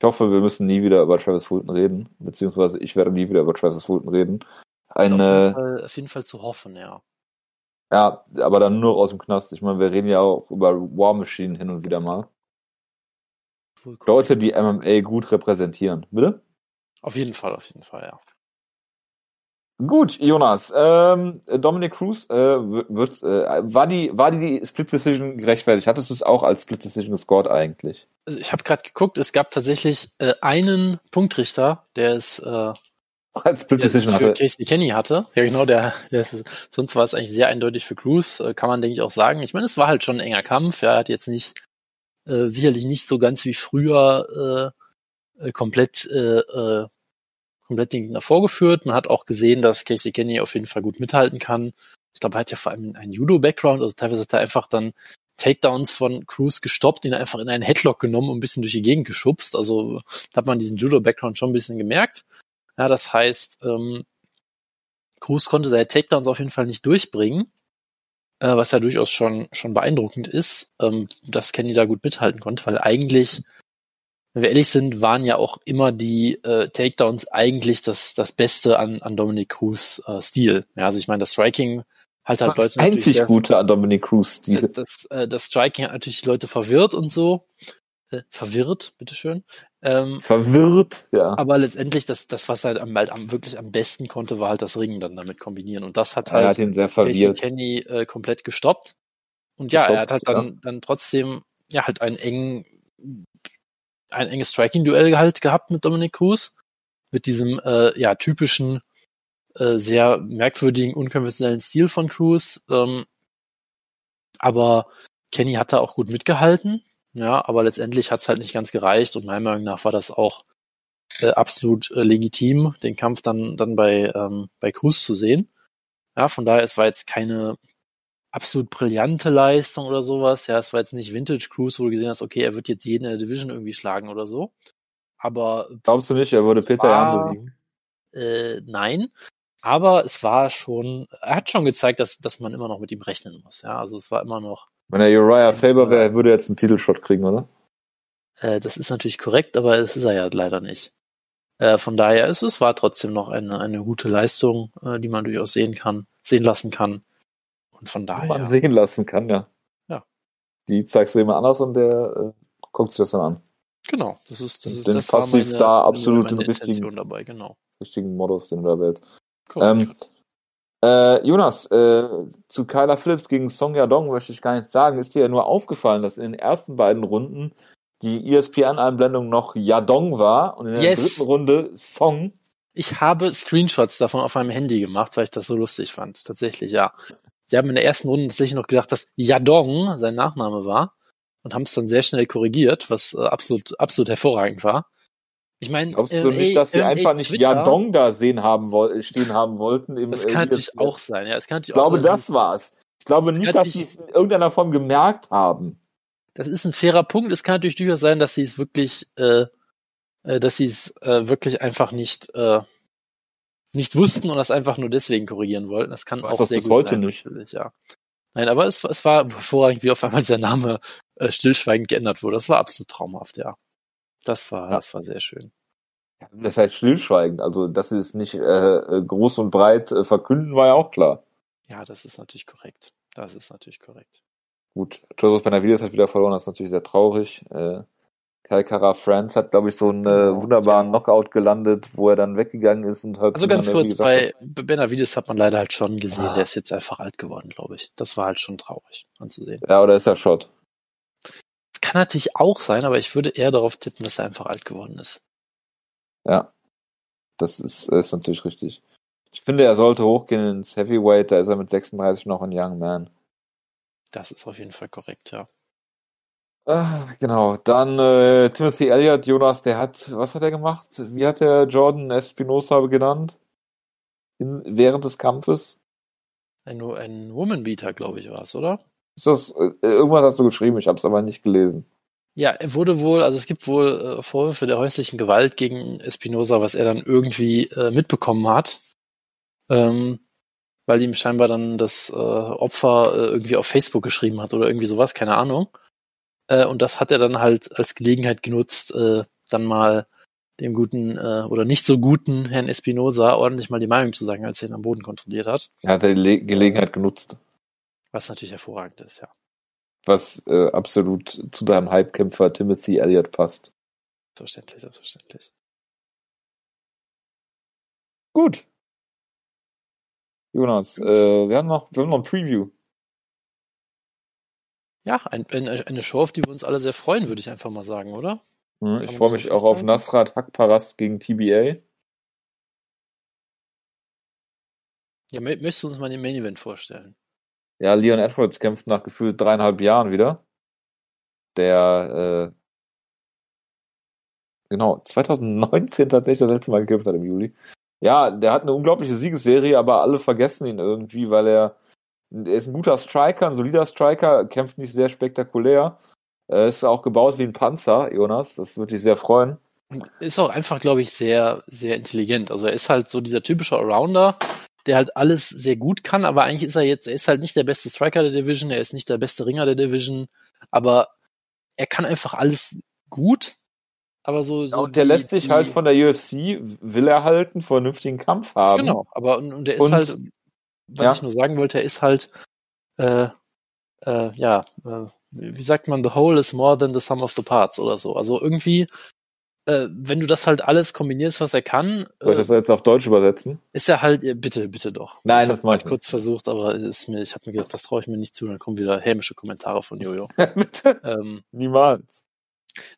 ich hoffe, wir müssen nie wieder über Travis Fulton reden, beziehungsweise ich werde nie wieder über Travis Fulton reden. Ist auf, jeden Eine, Fall, auf jeden Fall zu hoffen, ja. ja, aber dann nur aus dem Knast. Ich meine, wir reden ja auch über War Machine hin und wieder mal. Leute, die MMA gut repräsentieren. Bitte? Auf jeden Fall, auf jeden Fall, ja. Gut, Jonas. Ähm, Dominic Cruz, äh, wird, äh, war die war die Split Decision gerechtfertigt? Hattest du es auch als Split Decision gescored eigentlich? Also ich habe gerade geguckt, es gab tatsächlich äh, einen Punktrichter, der es, äh, Als Split der Decision für hatte. Casey Kenny hatte. Ja, genau, der, der ist, sonst war es eigentlich sehr eindeutig für Cruz, äh, kann man, denke ich, auch sagen. Ich meine, es war halt schon ein enger Kampf. Ja, er hat jetzt nicht, äh, sicherlich nicht so ganz wie früher äh, äh, komplett, äh, äh, komplett den Gegner vorgeführt. Man hat auch gesehen, dass Casey Kenny auf jeden Fall gut mithalten kann. Ich glaube, er hat ja vor allem einen Judo-Background, also teilweise hat er einfach dann Takedowns von Cruz gestoppt, ihn einfach in einen Headlock genommen und ein bisschen durch die Gegend geschubst. Also hat man diesen Judo-Background schon ein bisschen gemerkt. Ja, das heißt, ähm, Cruz konnte seine Takedowns auf jeden Fall nicht durchbringen, äh, was ja durchaus schon, schon beeindruckend ist, ähm, dass Kenny da gut mithalten konnte, weil eigentlich, wenn wir ehrlich sind, waren ja auch immer die äh, Takedowns eigentlich das, das Beste an, an Dominic Cruz äh, Stil. Ja, also ich meine, das Striking halt halt Das einzig sehr- Gute an Dominic Cruz Stil. das, äh, das Striking hat natürlich die Leute verwirrt und so. Äh, verwirrt, bitteschön. Ähm, Verwirrt, ja. aber letztendlich, das, das was er halt am, halt am, wirklich am besten konnte, war halt das Ringen dann damit kombinieren. Und das hat Er hat halt ihn sehr Casey verwirrt. Kenny äh, komplett gestoppt. Und ja, er hat halt Gestoppt, dann, dann trotzdem, ja, halt einen engen, ein enges Striking-Duell halt gehabt mit Dominic Cruz. Mit diesem, äh, ja, typischen, äh, sehr merkwürdigen, unkonventionellen Stil von Cruz. Ähm, aber Kenny hat da auch gut mitgehalten. Ja, aber letztendlich hat es halt nicht ganz gereicht und meiner Meinung nach war das auch äh, absolut äh, legitim, den Kampf dann, dann bei, ähm, bei Cruz zu sehen. Ja, von daher, es war jetzt keine absolut brillante Leistung oder sowas. Ja, es war jetzt nicht Vintage Cruz, wo du gesehen hast, okay, er wird jetzt jeden in der Division irgendwie schlagen oder so. Aber Glaubst du nicht, er würde Peter Jan besiegen? äh, nein. Aber es war schon, er hat schon gezeigt, dass, dass man immer noch mit ihm rechnen muss. Ja, also es war immer noch Wenn er Uriah Faber wäre, würde er jetzt einen Titelshot kriegen, oder? Äh, das ist natürlich korrekt, aber es ist er ja leider nicht. Äh, von daher ist es war trotzdem noch eine, eine gute Leistung, äh, die man durchaus sehen kann, sehen lassen kann. Und von daher. man sehen lassen kann, ja. Ja. Die zeigst du jemand anders und der äh, guckt sich das dann an. Genau, das ist, das ist, den das war passiv meine, da absolut den richtigen- dabei, genau. Richtigen Modus, den du da wählst. Ähm, äh, Jonas, äh, zu Kyla Phillips gegen Song Yadong möchte ich gar nichts sagen. Ist dir ja nur aufgefallen, dass in den ersten beiden Runden die ESPN-Einblendung noch Yadong war und in der Yes. dritten Runde Song. Ich habe Screenshots davon auf meinem Handy gemacht, weil ich das so lustig fand. Tatsächlich, ja. Sie haben in der ersten Runde tatsächlich noch gedacht, dass Yadong sein Nachname war und haben es dann sehr schnell korrigiert, was äh, absolut, absolut hervorragend war. Ich meine, Glaubst du nicht, dass sie einfach nicht Yadong da sehen haben stehen haben wollten? Im, Das kann natürlich auch sein, ja. Es kann Ich glaube, auch sein, das war's. Ich glaube nicht, kann dass nicht- sie es in irgendeiner Form gemerkt haben. Das ist ein fairer Punkt. Es kann natürlich durchaus sein, dass sie es wirklich, äh, äh, dass sie es äh, wirklich einfach nicht, äh, nicht wussten und das einfach nur deswegen korrigieren wollten. Das kann Weiß auch das sehr gut heute sein, nicht. ja. Nein, aber es, es war hervorragend, wie auf einmal sein Name äh, stillschweigend geändert wurde. Das war absolut traumhaft, ja. Das war, Ja. das war sehr schön. Das heißt stillschweigend. Also, dass sie es nicht äh, äh, groß und breit äh, verkünden, war ja auch klar. Ja, das ist natürlich korrekt. Das ist natürlich korrekt. Gut, Joseph Benavides hat wieder verloren, das ist natürlich sehr traurig. Äh, Kai Kara France hat, glaube ich, so einen äh, Genau, wunderbaren ja. Knockout gelandet, wo er dann weggegangen ist und hat Also ganz kurz, bei Benavides hat man leider halt schon gesehen, Ah. der ist jetzt einfach alt geworden, glaube ich. Das war halt schon traurig anzusehen. ja, oder ist er Shot? Kann natürlich auch sein, aber ich würde eher darauf tippen, dass er einfach alt geworden ist. Ja, das ist, ist natürlich richtig. Ich finde, er sollte hochgehen ins Heavyweight, da ist er mit 36 noch ein Young Man. Das ist auf jeden Fall korrekt, ja. Ah, genau, dann äh, Timothy Elliott, Jonas, der hat, was hat er gemacht? Wie hat er Jordan Espinosa genannt? In, während des Kampfes? Ein, ein Woman-Beater, glaube ich, war es, oder? Ist das, äh, irgendwas hast du geschrieben, ich habe es aber nicht gelesen. Ja, er wurde wohl, also es gibt wohl äh, Vorwürfe der häuslichen Gewalt gegen Espinosa, was er dann irgendwie äh, mitbekommen hat. Ähm, weil ihm scheinbar dann das äh, Opfer äh, irgendwie auf Facebook geschrieben hat oder irgendwie sowas, keine Ahnung. Äh, und das hat er dann halt als Gelegenheit genutzt, dann mal dem guten oder nicht so guten Herrn Espinosa ordentlich mal die Meinung zu sagen, als er ihn am Boden kontrolliert hat. Er hat die Le Gelegenheit genutzt, Was natürlich hervorragend ist, ja. was äh, absolut zu deinem Hypekämpfer Timothy Elliott passt. Selbstverständlich, selbstverständlich. Gut. Jonas, äh, wir haben noch, wir haben noch ein Preview. Ja, ein, ein, eine Show, auf die wir uns alle sehr freuen, würde ich einfach mal sagen, oder? Hm, Ich freue so mich auch auf? Nasrat Hakparast gegen TBA. Ja, mö- möchtest du uns mal den Main Event vorstellen? Ja, Leon Edwards kämpft nach gefühlt dreieinhalb Jahren wieder. Der, äh, genau, 2019 tatsächlich das letzte Mal gekämpft hat im Juli. Ja, der hat eine unglaubliche Siegesserie, aber alle vergessen ihn irgendwie, weil er, er ist ein guter Striker, ein solider Striker, kämpft nicht sehr spektakulär. Er ist auch gebaut wie ein Panzer, Jonas. Das würde dich sehr freuen. Ist auch einfach, glaube ich, sehr, sehr intelligent. Also er ist halt so dieser typische Allrounder, der halt alles sehr gut kann, aber eigentlich ist er jetzt, er ist halt nicht der beste Striker der Division, er ist nicht der beste Ringer der Division, aber er kann einfach alles gut. Aber so, Ja, so und der die- lässt sich die- halt von der UFC, will er halt einen vernünftigen Kampf haben. Genau, aber und, und der ist Und- halt, was ja. ich nur sagen wollte, er ist halt, äh, äh, ja, äh, wie sagt man, the whole is more than the sum of the parts oder so. Also irgendwie, äh, wenn du das halt alles kombinierst, was er kann, Soll ich äh, das jetzt auf Deutsch übersetzen? ist er halt, äh, bitte, bitte doch. Nein, ich das hab mach ich kurz versucht, aber ist mir, ich habe mir gedacht, das traue ich mir nicht zu, dann kommen wieder hämische Kommentare von Jojo. Bitte? ähm, Niemals.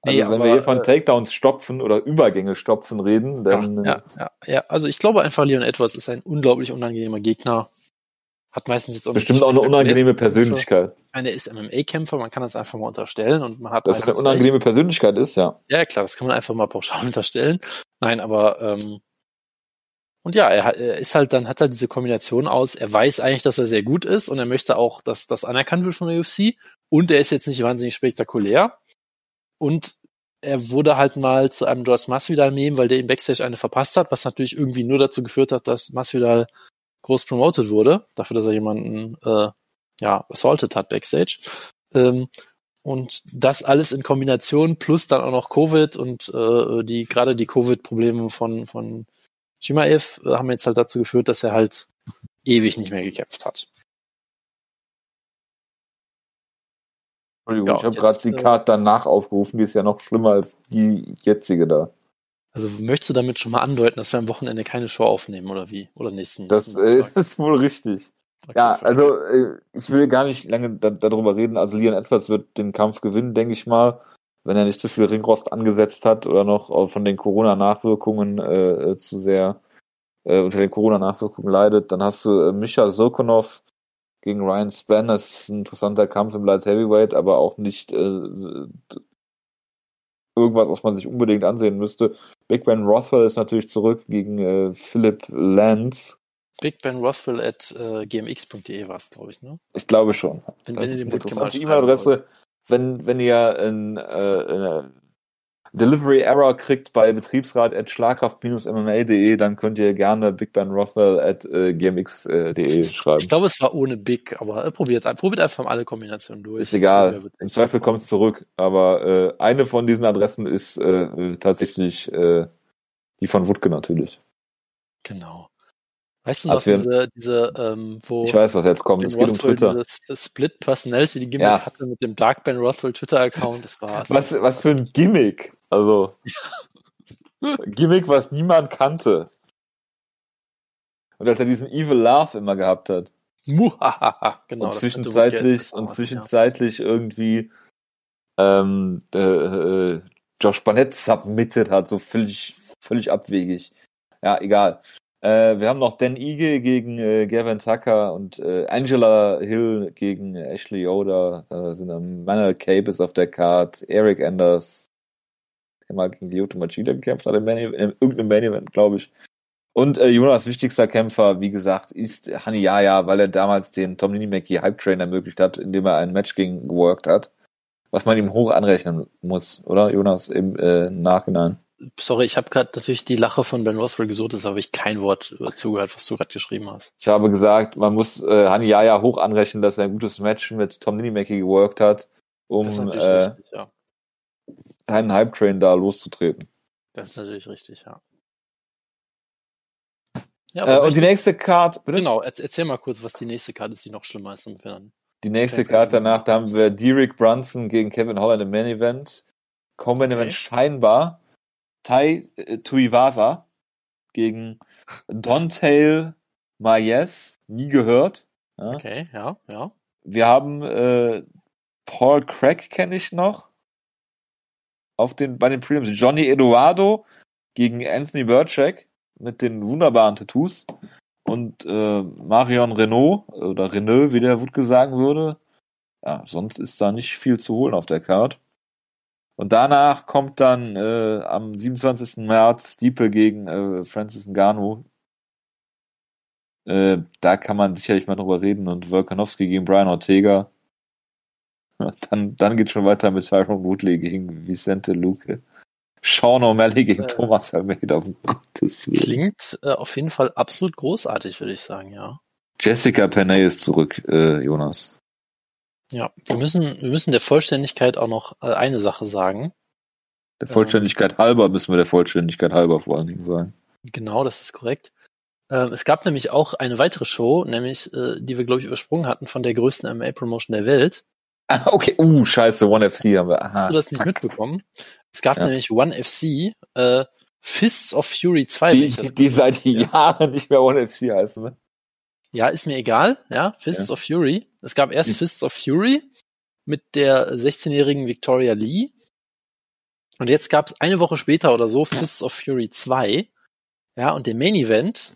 nee, also wenn aber, wir hier von äh, Takedowns stopfen oder Übergänge stopfen reden, dann ja, ja, ja, ja, also ich glaube einfach, Leon Edwards ist ein unglaublich unangenehmer Gegner. Hat meistens jetzt auch bestimmt auch eine unangenehme Persönlichkeit. Ich meine, er ist MMA-Kämpfer, man kann das einfach mal unterstellen und man hat Dass er eine unangenehme recht. Persönlichkeit ist, ja. Ja, klar, das kann man einfach mal pauschal unterstellen. Nein, aber ähm, und ja, er, er ist halt dann hat er diese Kombination aus, er weiß eigentlich, dass er sehr gut ist und er möchte auch, dass das anerkannt wird von der UFC und er ist jetzt nicht wahnsinnig spektakulär und er wurde halt mal zu einem George Masvidal-Meme, weil der ihm Backstage eine verpasst hat, was natürlich irgendwie nur dazu geführt hat, dass Masvidal groß promoted wurde, dafür, dass er jemanden äh, ja assaulted hat Backstage. Ähm, und das alles in Kombination plus dann auch noch Covid und äh, die gerade die Covid-Probleme von von Chimaev äh, haben jetzt halt dazu geführt, dass er halt ewig nicht mehr gekämpft hat. Entschuldigung, Ja, ich habe gerade die äh, Karte danach aufgerufen, die ist ja noch schlimmer als die jetzige da. Also möchtest du damit schon mal andeuten, dass wir am Wochenende keine Show aufnehmen oder wie? Oder nächsten? Das nächsten ist wohl richtig. Okay, Ja, also äh, ich will gar nicht lange da, darüber reden. Also Leon Edwards wird den Kampf gewinnen, denke ich mal, wenn er nicht zu viel Ringrost angesetzt hat oder noch äh, von den Corona-Nachwirkungen äh, äh, zu sehr äh, unter den Corona-Nachwirkungen leidet. Dann hast du äh, Misha Sokonov gegen Ryan Spann. Das ist ein interessanter Kampf im Light Heavyweight, aber auch nicht äh, irgendwas, was man sich unbedingt ansehen müsste. Big Ben Rothwell ist natürlich zurück gegen äh, Philip Lance. Big Ben Rothwell at äh, gmx.de war es, glaube ich, ne? Ich glaube schon. Wenn, Das wenn ihr mal interessante schreiben E-Mail-Adresse. Wenn, wenn ihr ein, äh, eine Delivery Error kriegt bei betriebsrat at schlagkraft-mma.de, dann könnt ihr gerne Big Ben Rothwell at äh, gmx.de schreiben. Ich glaube, es war ohne Big, aber äh, probiert, probiert einfach mal alle Kombinationen durch. Ist egal. Im Zweifel kommt es zurück. Aber äh, eine von diesen Adressen ist äh, tatsächlich äh, die von Wutke natürlich. Genau. Weißt du noch, Also wir- diese, diese, ähm, wo Ich weiß, was jetzt kommt. Es geht um Twitter. dieses das Split Personality die Gimmick Ja. hatte mit dem Dark Ben Rothwell Twitter-Account, das war's. Was, was für ein Gimmick. Also, Gimmick, was niemand kannte. Und dass er diesen Evil Laugh immer gehabt hat. Muhahaha, genau. und zwischenzeitlich, und zwischenzeitlich irgendwie ähm, äh, äh, Josh Barnett submitted hat, so völlig, völlig abwegig. Ja, egal. Äh, wir haben noch Dan Ige gegen äh, Gavin Tucker und äh, Angela Hill gegen Ashley Yoda. Da sind dann Manuel Cape ist auf der Card, Eric Anders, der mal gegen Lyoto Machida gekämpft hat im Main in irgendeinem Main Event, glaube ich. Und äh, Jonas wichtigster Kämpfer, wie gesagt, ist Hani Yaya, weil er damals den Tom Mackie Hype Train ermöglicht hat, indem er ein Match gegen geworkt hat. Was man ihm hoch anrechnen muss, oder Jonas, im äh, Nachhinein? Sorry, ich habe gerade natürlich die Lache von Ben Rothwell gesucht, das habe ich kein Wort äh, zugehört, was du gerade geschrieben hast. Ich habe gesagt, man muss äh, Hani Yaya hoch anrechnen, dass er ein gutes Match mit Tom Mackie geworkt hat, um äh, richtig, ja. einen Hype Train da loszutreten. Das ist natürlich richtig, ja. Ja, Äh, und die nächste Card, bitte? genau, erz- erzähl mal kurz, was die nächste Karte ist, die noch schlimmer ist, wir dann Die nächste Karte okay. danach, da haben wir Derek Brunson gegen Kevin Holland im Main Event. Common Okay. Event scheinbar. Tai äh, Tuivasa gegen Dontail Mayes. Nie gehört. Ja. Okay, ja, ja. Wir haben äh, Paul Craig kenne ich noch. Auf den, bei den Prelims. Johnny Eduardo gegen Anthony Burchak mit den wunderbaren Tattoos. Und äh, Marion Renault, oder Renault, wie der Wutke sagen würde. Ja, sonst ist da nicht viel zu holen auf der Card. Und danach kommt dann äh, am 27. März Stiepe gegen äh, Francis Ngannou. Äh, da kann man sicherlich mal drüber reden. Und Volkanovski gegen Brian Ortega. Dann, dann geht schon weiter mit Tyron Woodley gegen Vicente Luque. Sean O'Malley gegen Äh. Thomas Almeida, um Gottes Willen. Klingt äh, auf jeden Fall absolut großartig, würde ich sagen, ja. Jessica Penney ist zurück, äh, Jonas. Ja, wir müssen, wir müssen der Vollständigkeit auch noch äh, eine Sache sagen. Der Vollständigkeit halber müssen wir der Vollständigkeit halber vor allen Dingen sagen. Genau, das ist korrekt. Ähm, es gab nämlich auch eine weitere Show, nämlich, äh, die wir, glaube ich, übersprungen hatten von der größten MMA-Promotion der Welt. Ah, okay. Uh, scheiße, One FC haben wir. Aha, Hast du das nicht fuck. mitbekommen? Es gab Ja. nämlich One FC, äh, Fists of Fury 2. wenn Die, ich das die, die seit. Jahren nicht mehr One FC heißen, ne? Ja, ist mir egal, ja. Fists of Fury. Es gab erst Hm. Fists of Fury mit der 16-jährigen Victoria Lee. Und jetzt gab es eine Woche später oder so Fists of Fury 2. Ja, und der Main Event,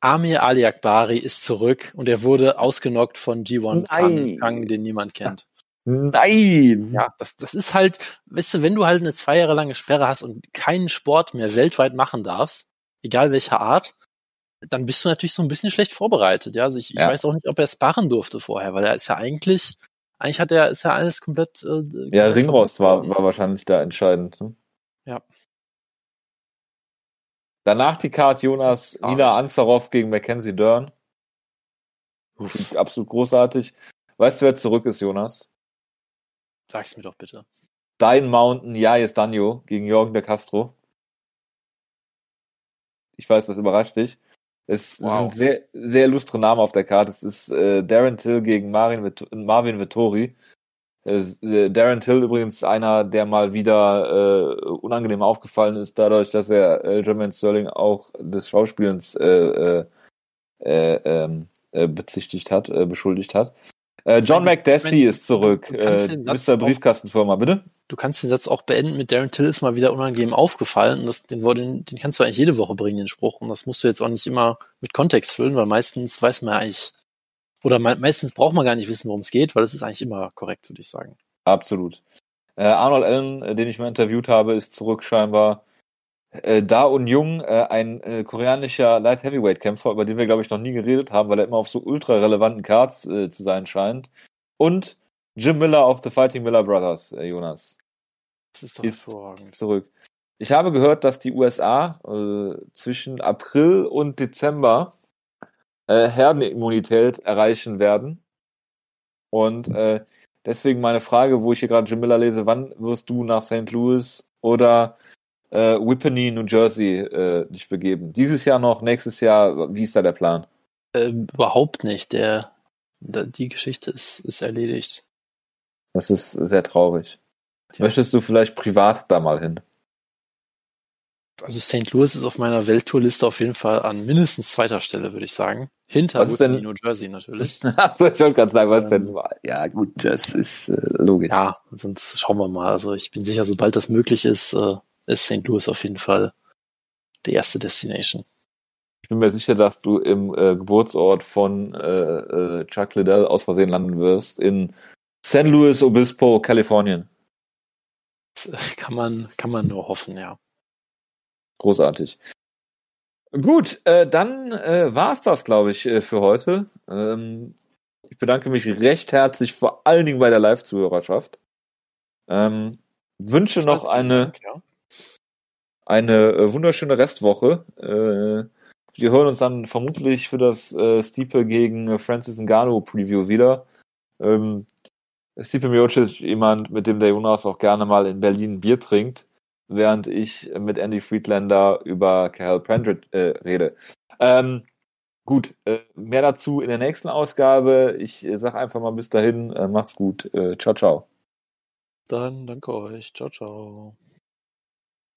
Amir Ali Akbari ist zurück und er wurde ausgenockt von G1 Kang. Kang, den niemand kennt. Nein! Ja, das, das ist halt, weißt du, wenn du halt eine zwei Jahre lange Sperre hast und keinen Sport mehr weltweit machen darfst, egal welcher Art, dann bist du natürlich so ein bisschen schlecht vorbereitet. Ja, also ich, Ja. ich weiß auch nicht, ob er sparren durfte vorher, weil er ist ja eigentlich, eigentlich hat er, ist ja alles komplett. Äh, Ja, Ringrost war, war wahrscheinlich da entscheidend. Ne? Ja. Danach die Card Jonas, nicht. Anzarov gegen Mackenzie Dern. Absolut großartig. Weißt du, wer zurück ist, Jonas? Sag's mir doch bitte. Dein Mountain Yayes Danjo gegen Jorgen de Castro. Ich weiß, das überrascht dich. Es wow. sind sehr, sehr illustre Namen auf der Karte. Es ist äh, Darren Till gegen Marvin, Marvin Vittori. Äh, Darren Till übrigens einer, der mal wieder äh, unangenehm aufgefallen ist, dadurch, dass er äh, Jermaine Sterling auch des Schauspielens äh, äh, äh, ähm, äh, bezichtigt hat, äh, beschuldigt hat. Äh, John McDessie ist zurück. Äh, Mr. Briefkastenfirma, bitte? Du kannst den Satz auch beenden mit Darren Till ist mal wieder unangenehm aufgefallen. Und das, den, den, den kannst du eigentlich jede Woche bringen, den Spruch. Und das musst du jetzt auch nicht immer mit Kontext füllen, weil meistens weiß man ja eigentlich, oder me meistens braucht man gar nicht wissen, worum es geht, weil es ist eigentlich immer korrekt, würde ich sagen. Absolut. Äh, Arnold Allen, äh, den ich mal interviewt habe, ist zurück scheinbar. Äh, da und Jung, äh, ein äh, koreanischer Light Heavyweight Kämpfer, über den wir glaube ich noch nie geredet haben, weil er immer auf so ultra relevanten Cards äh, zu sein scheint. Und Jim Miller of the Fighting Miller Brothers, äh, Jonas. Das ist doch ist hervorragend. Zurück. Ich habe gehört, dass die USA äh, zwischen April und Dezember äh, Herdenimmunität erreichen werden. Und äh, deswegen meine Frage, wo ich hier gerade Jim Miller lese, wann wirst du nach St. Louis oder äh, Whippany, New Jersey äh, dich begeben? Dieses Jahr noch, nächstes Jahr, wie ist da der Plan? Äh, überhaupt nicht. Der, der, die Geschichte ist, ist erledigt. Das ist sehr traurig. Tja. Möchtest du vielleicht privat da mal hin? Also St. Louis ist auf meiner Welttourliste auf jeden Fall an mindestens zweiter Stelle, würde ich sagen. Hinter was denn? New Jersey natürlich. also ich wollte gerade sagen, was ähm, denn? Ja gut, das ist äh, logisch. Ja, sonst schauen wir mal. Also ich bin sicher, sobald das möglich ist, äh, ist St. Louis auf jeden Fall die erste Destination. Ich bin mir sicher, dass du im äh, Geburtsort von äh, äh, Chuck Liddell aus Versehen landen wirst, in San Luis Obispo, Kalifornien. Das kann man, kann man nur hoffen, ja. Großartig. Gut, äh, dann äh, war es das, glaube ich, äh, für heute. Ähm, ich bedanke mich recht herzlich, vor allen Dingen bei der Live-Zuhörerschaft. Ähm, wünsche noch eine, Dank, ja. Eine äh, wunderschöne Restwoche. Äh, wir hören uns dann vermutlich für das äh, Stipe gegen Francis Ngannou Preview wieder. Ähm, Stipe Miocic ist jemand, mit dem der Jonas auch gerne mal in Berlin Bier trinkt während ich mit Andy Friedlander über Carol Pendrit äh, rede. Ähm, gut, äh, mehr dazu in der nächsten Ausgabe. Ich äh, sag einfach mal bis dahin, äh, macht's gut. Ciao, ciao. Dann danke euch. Ciao, ciao.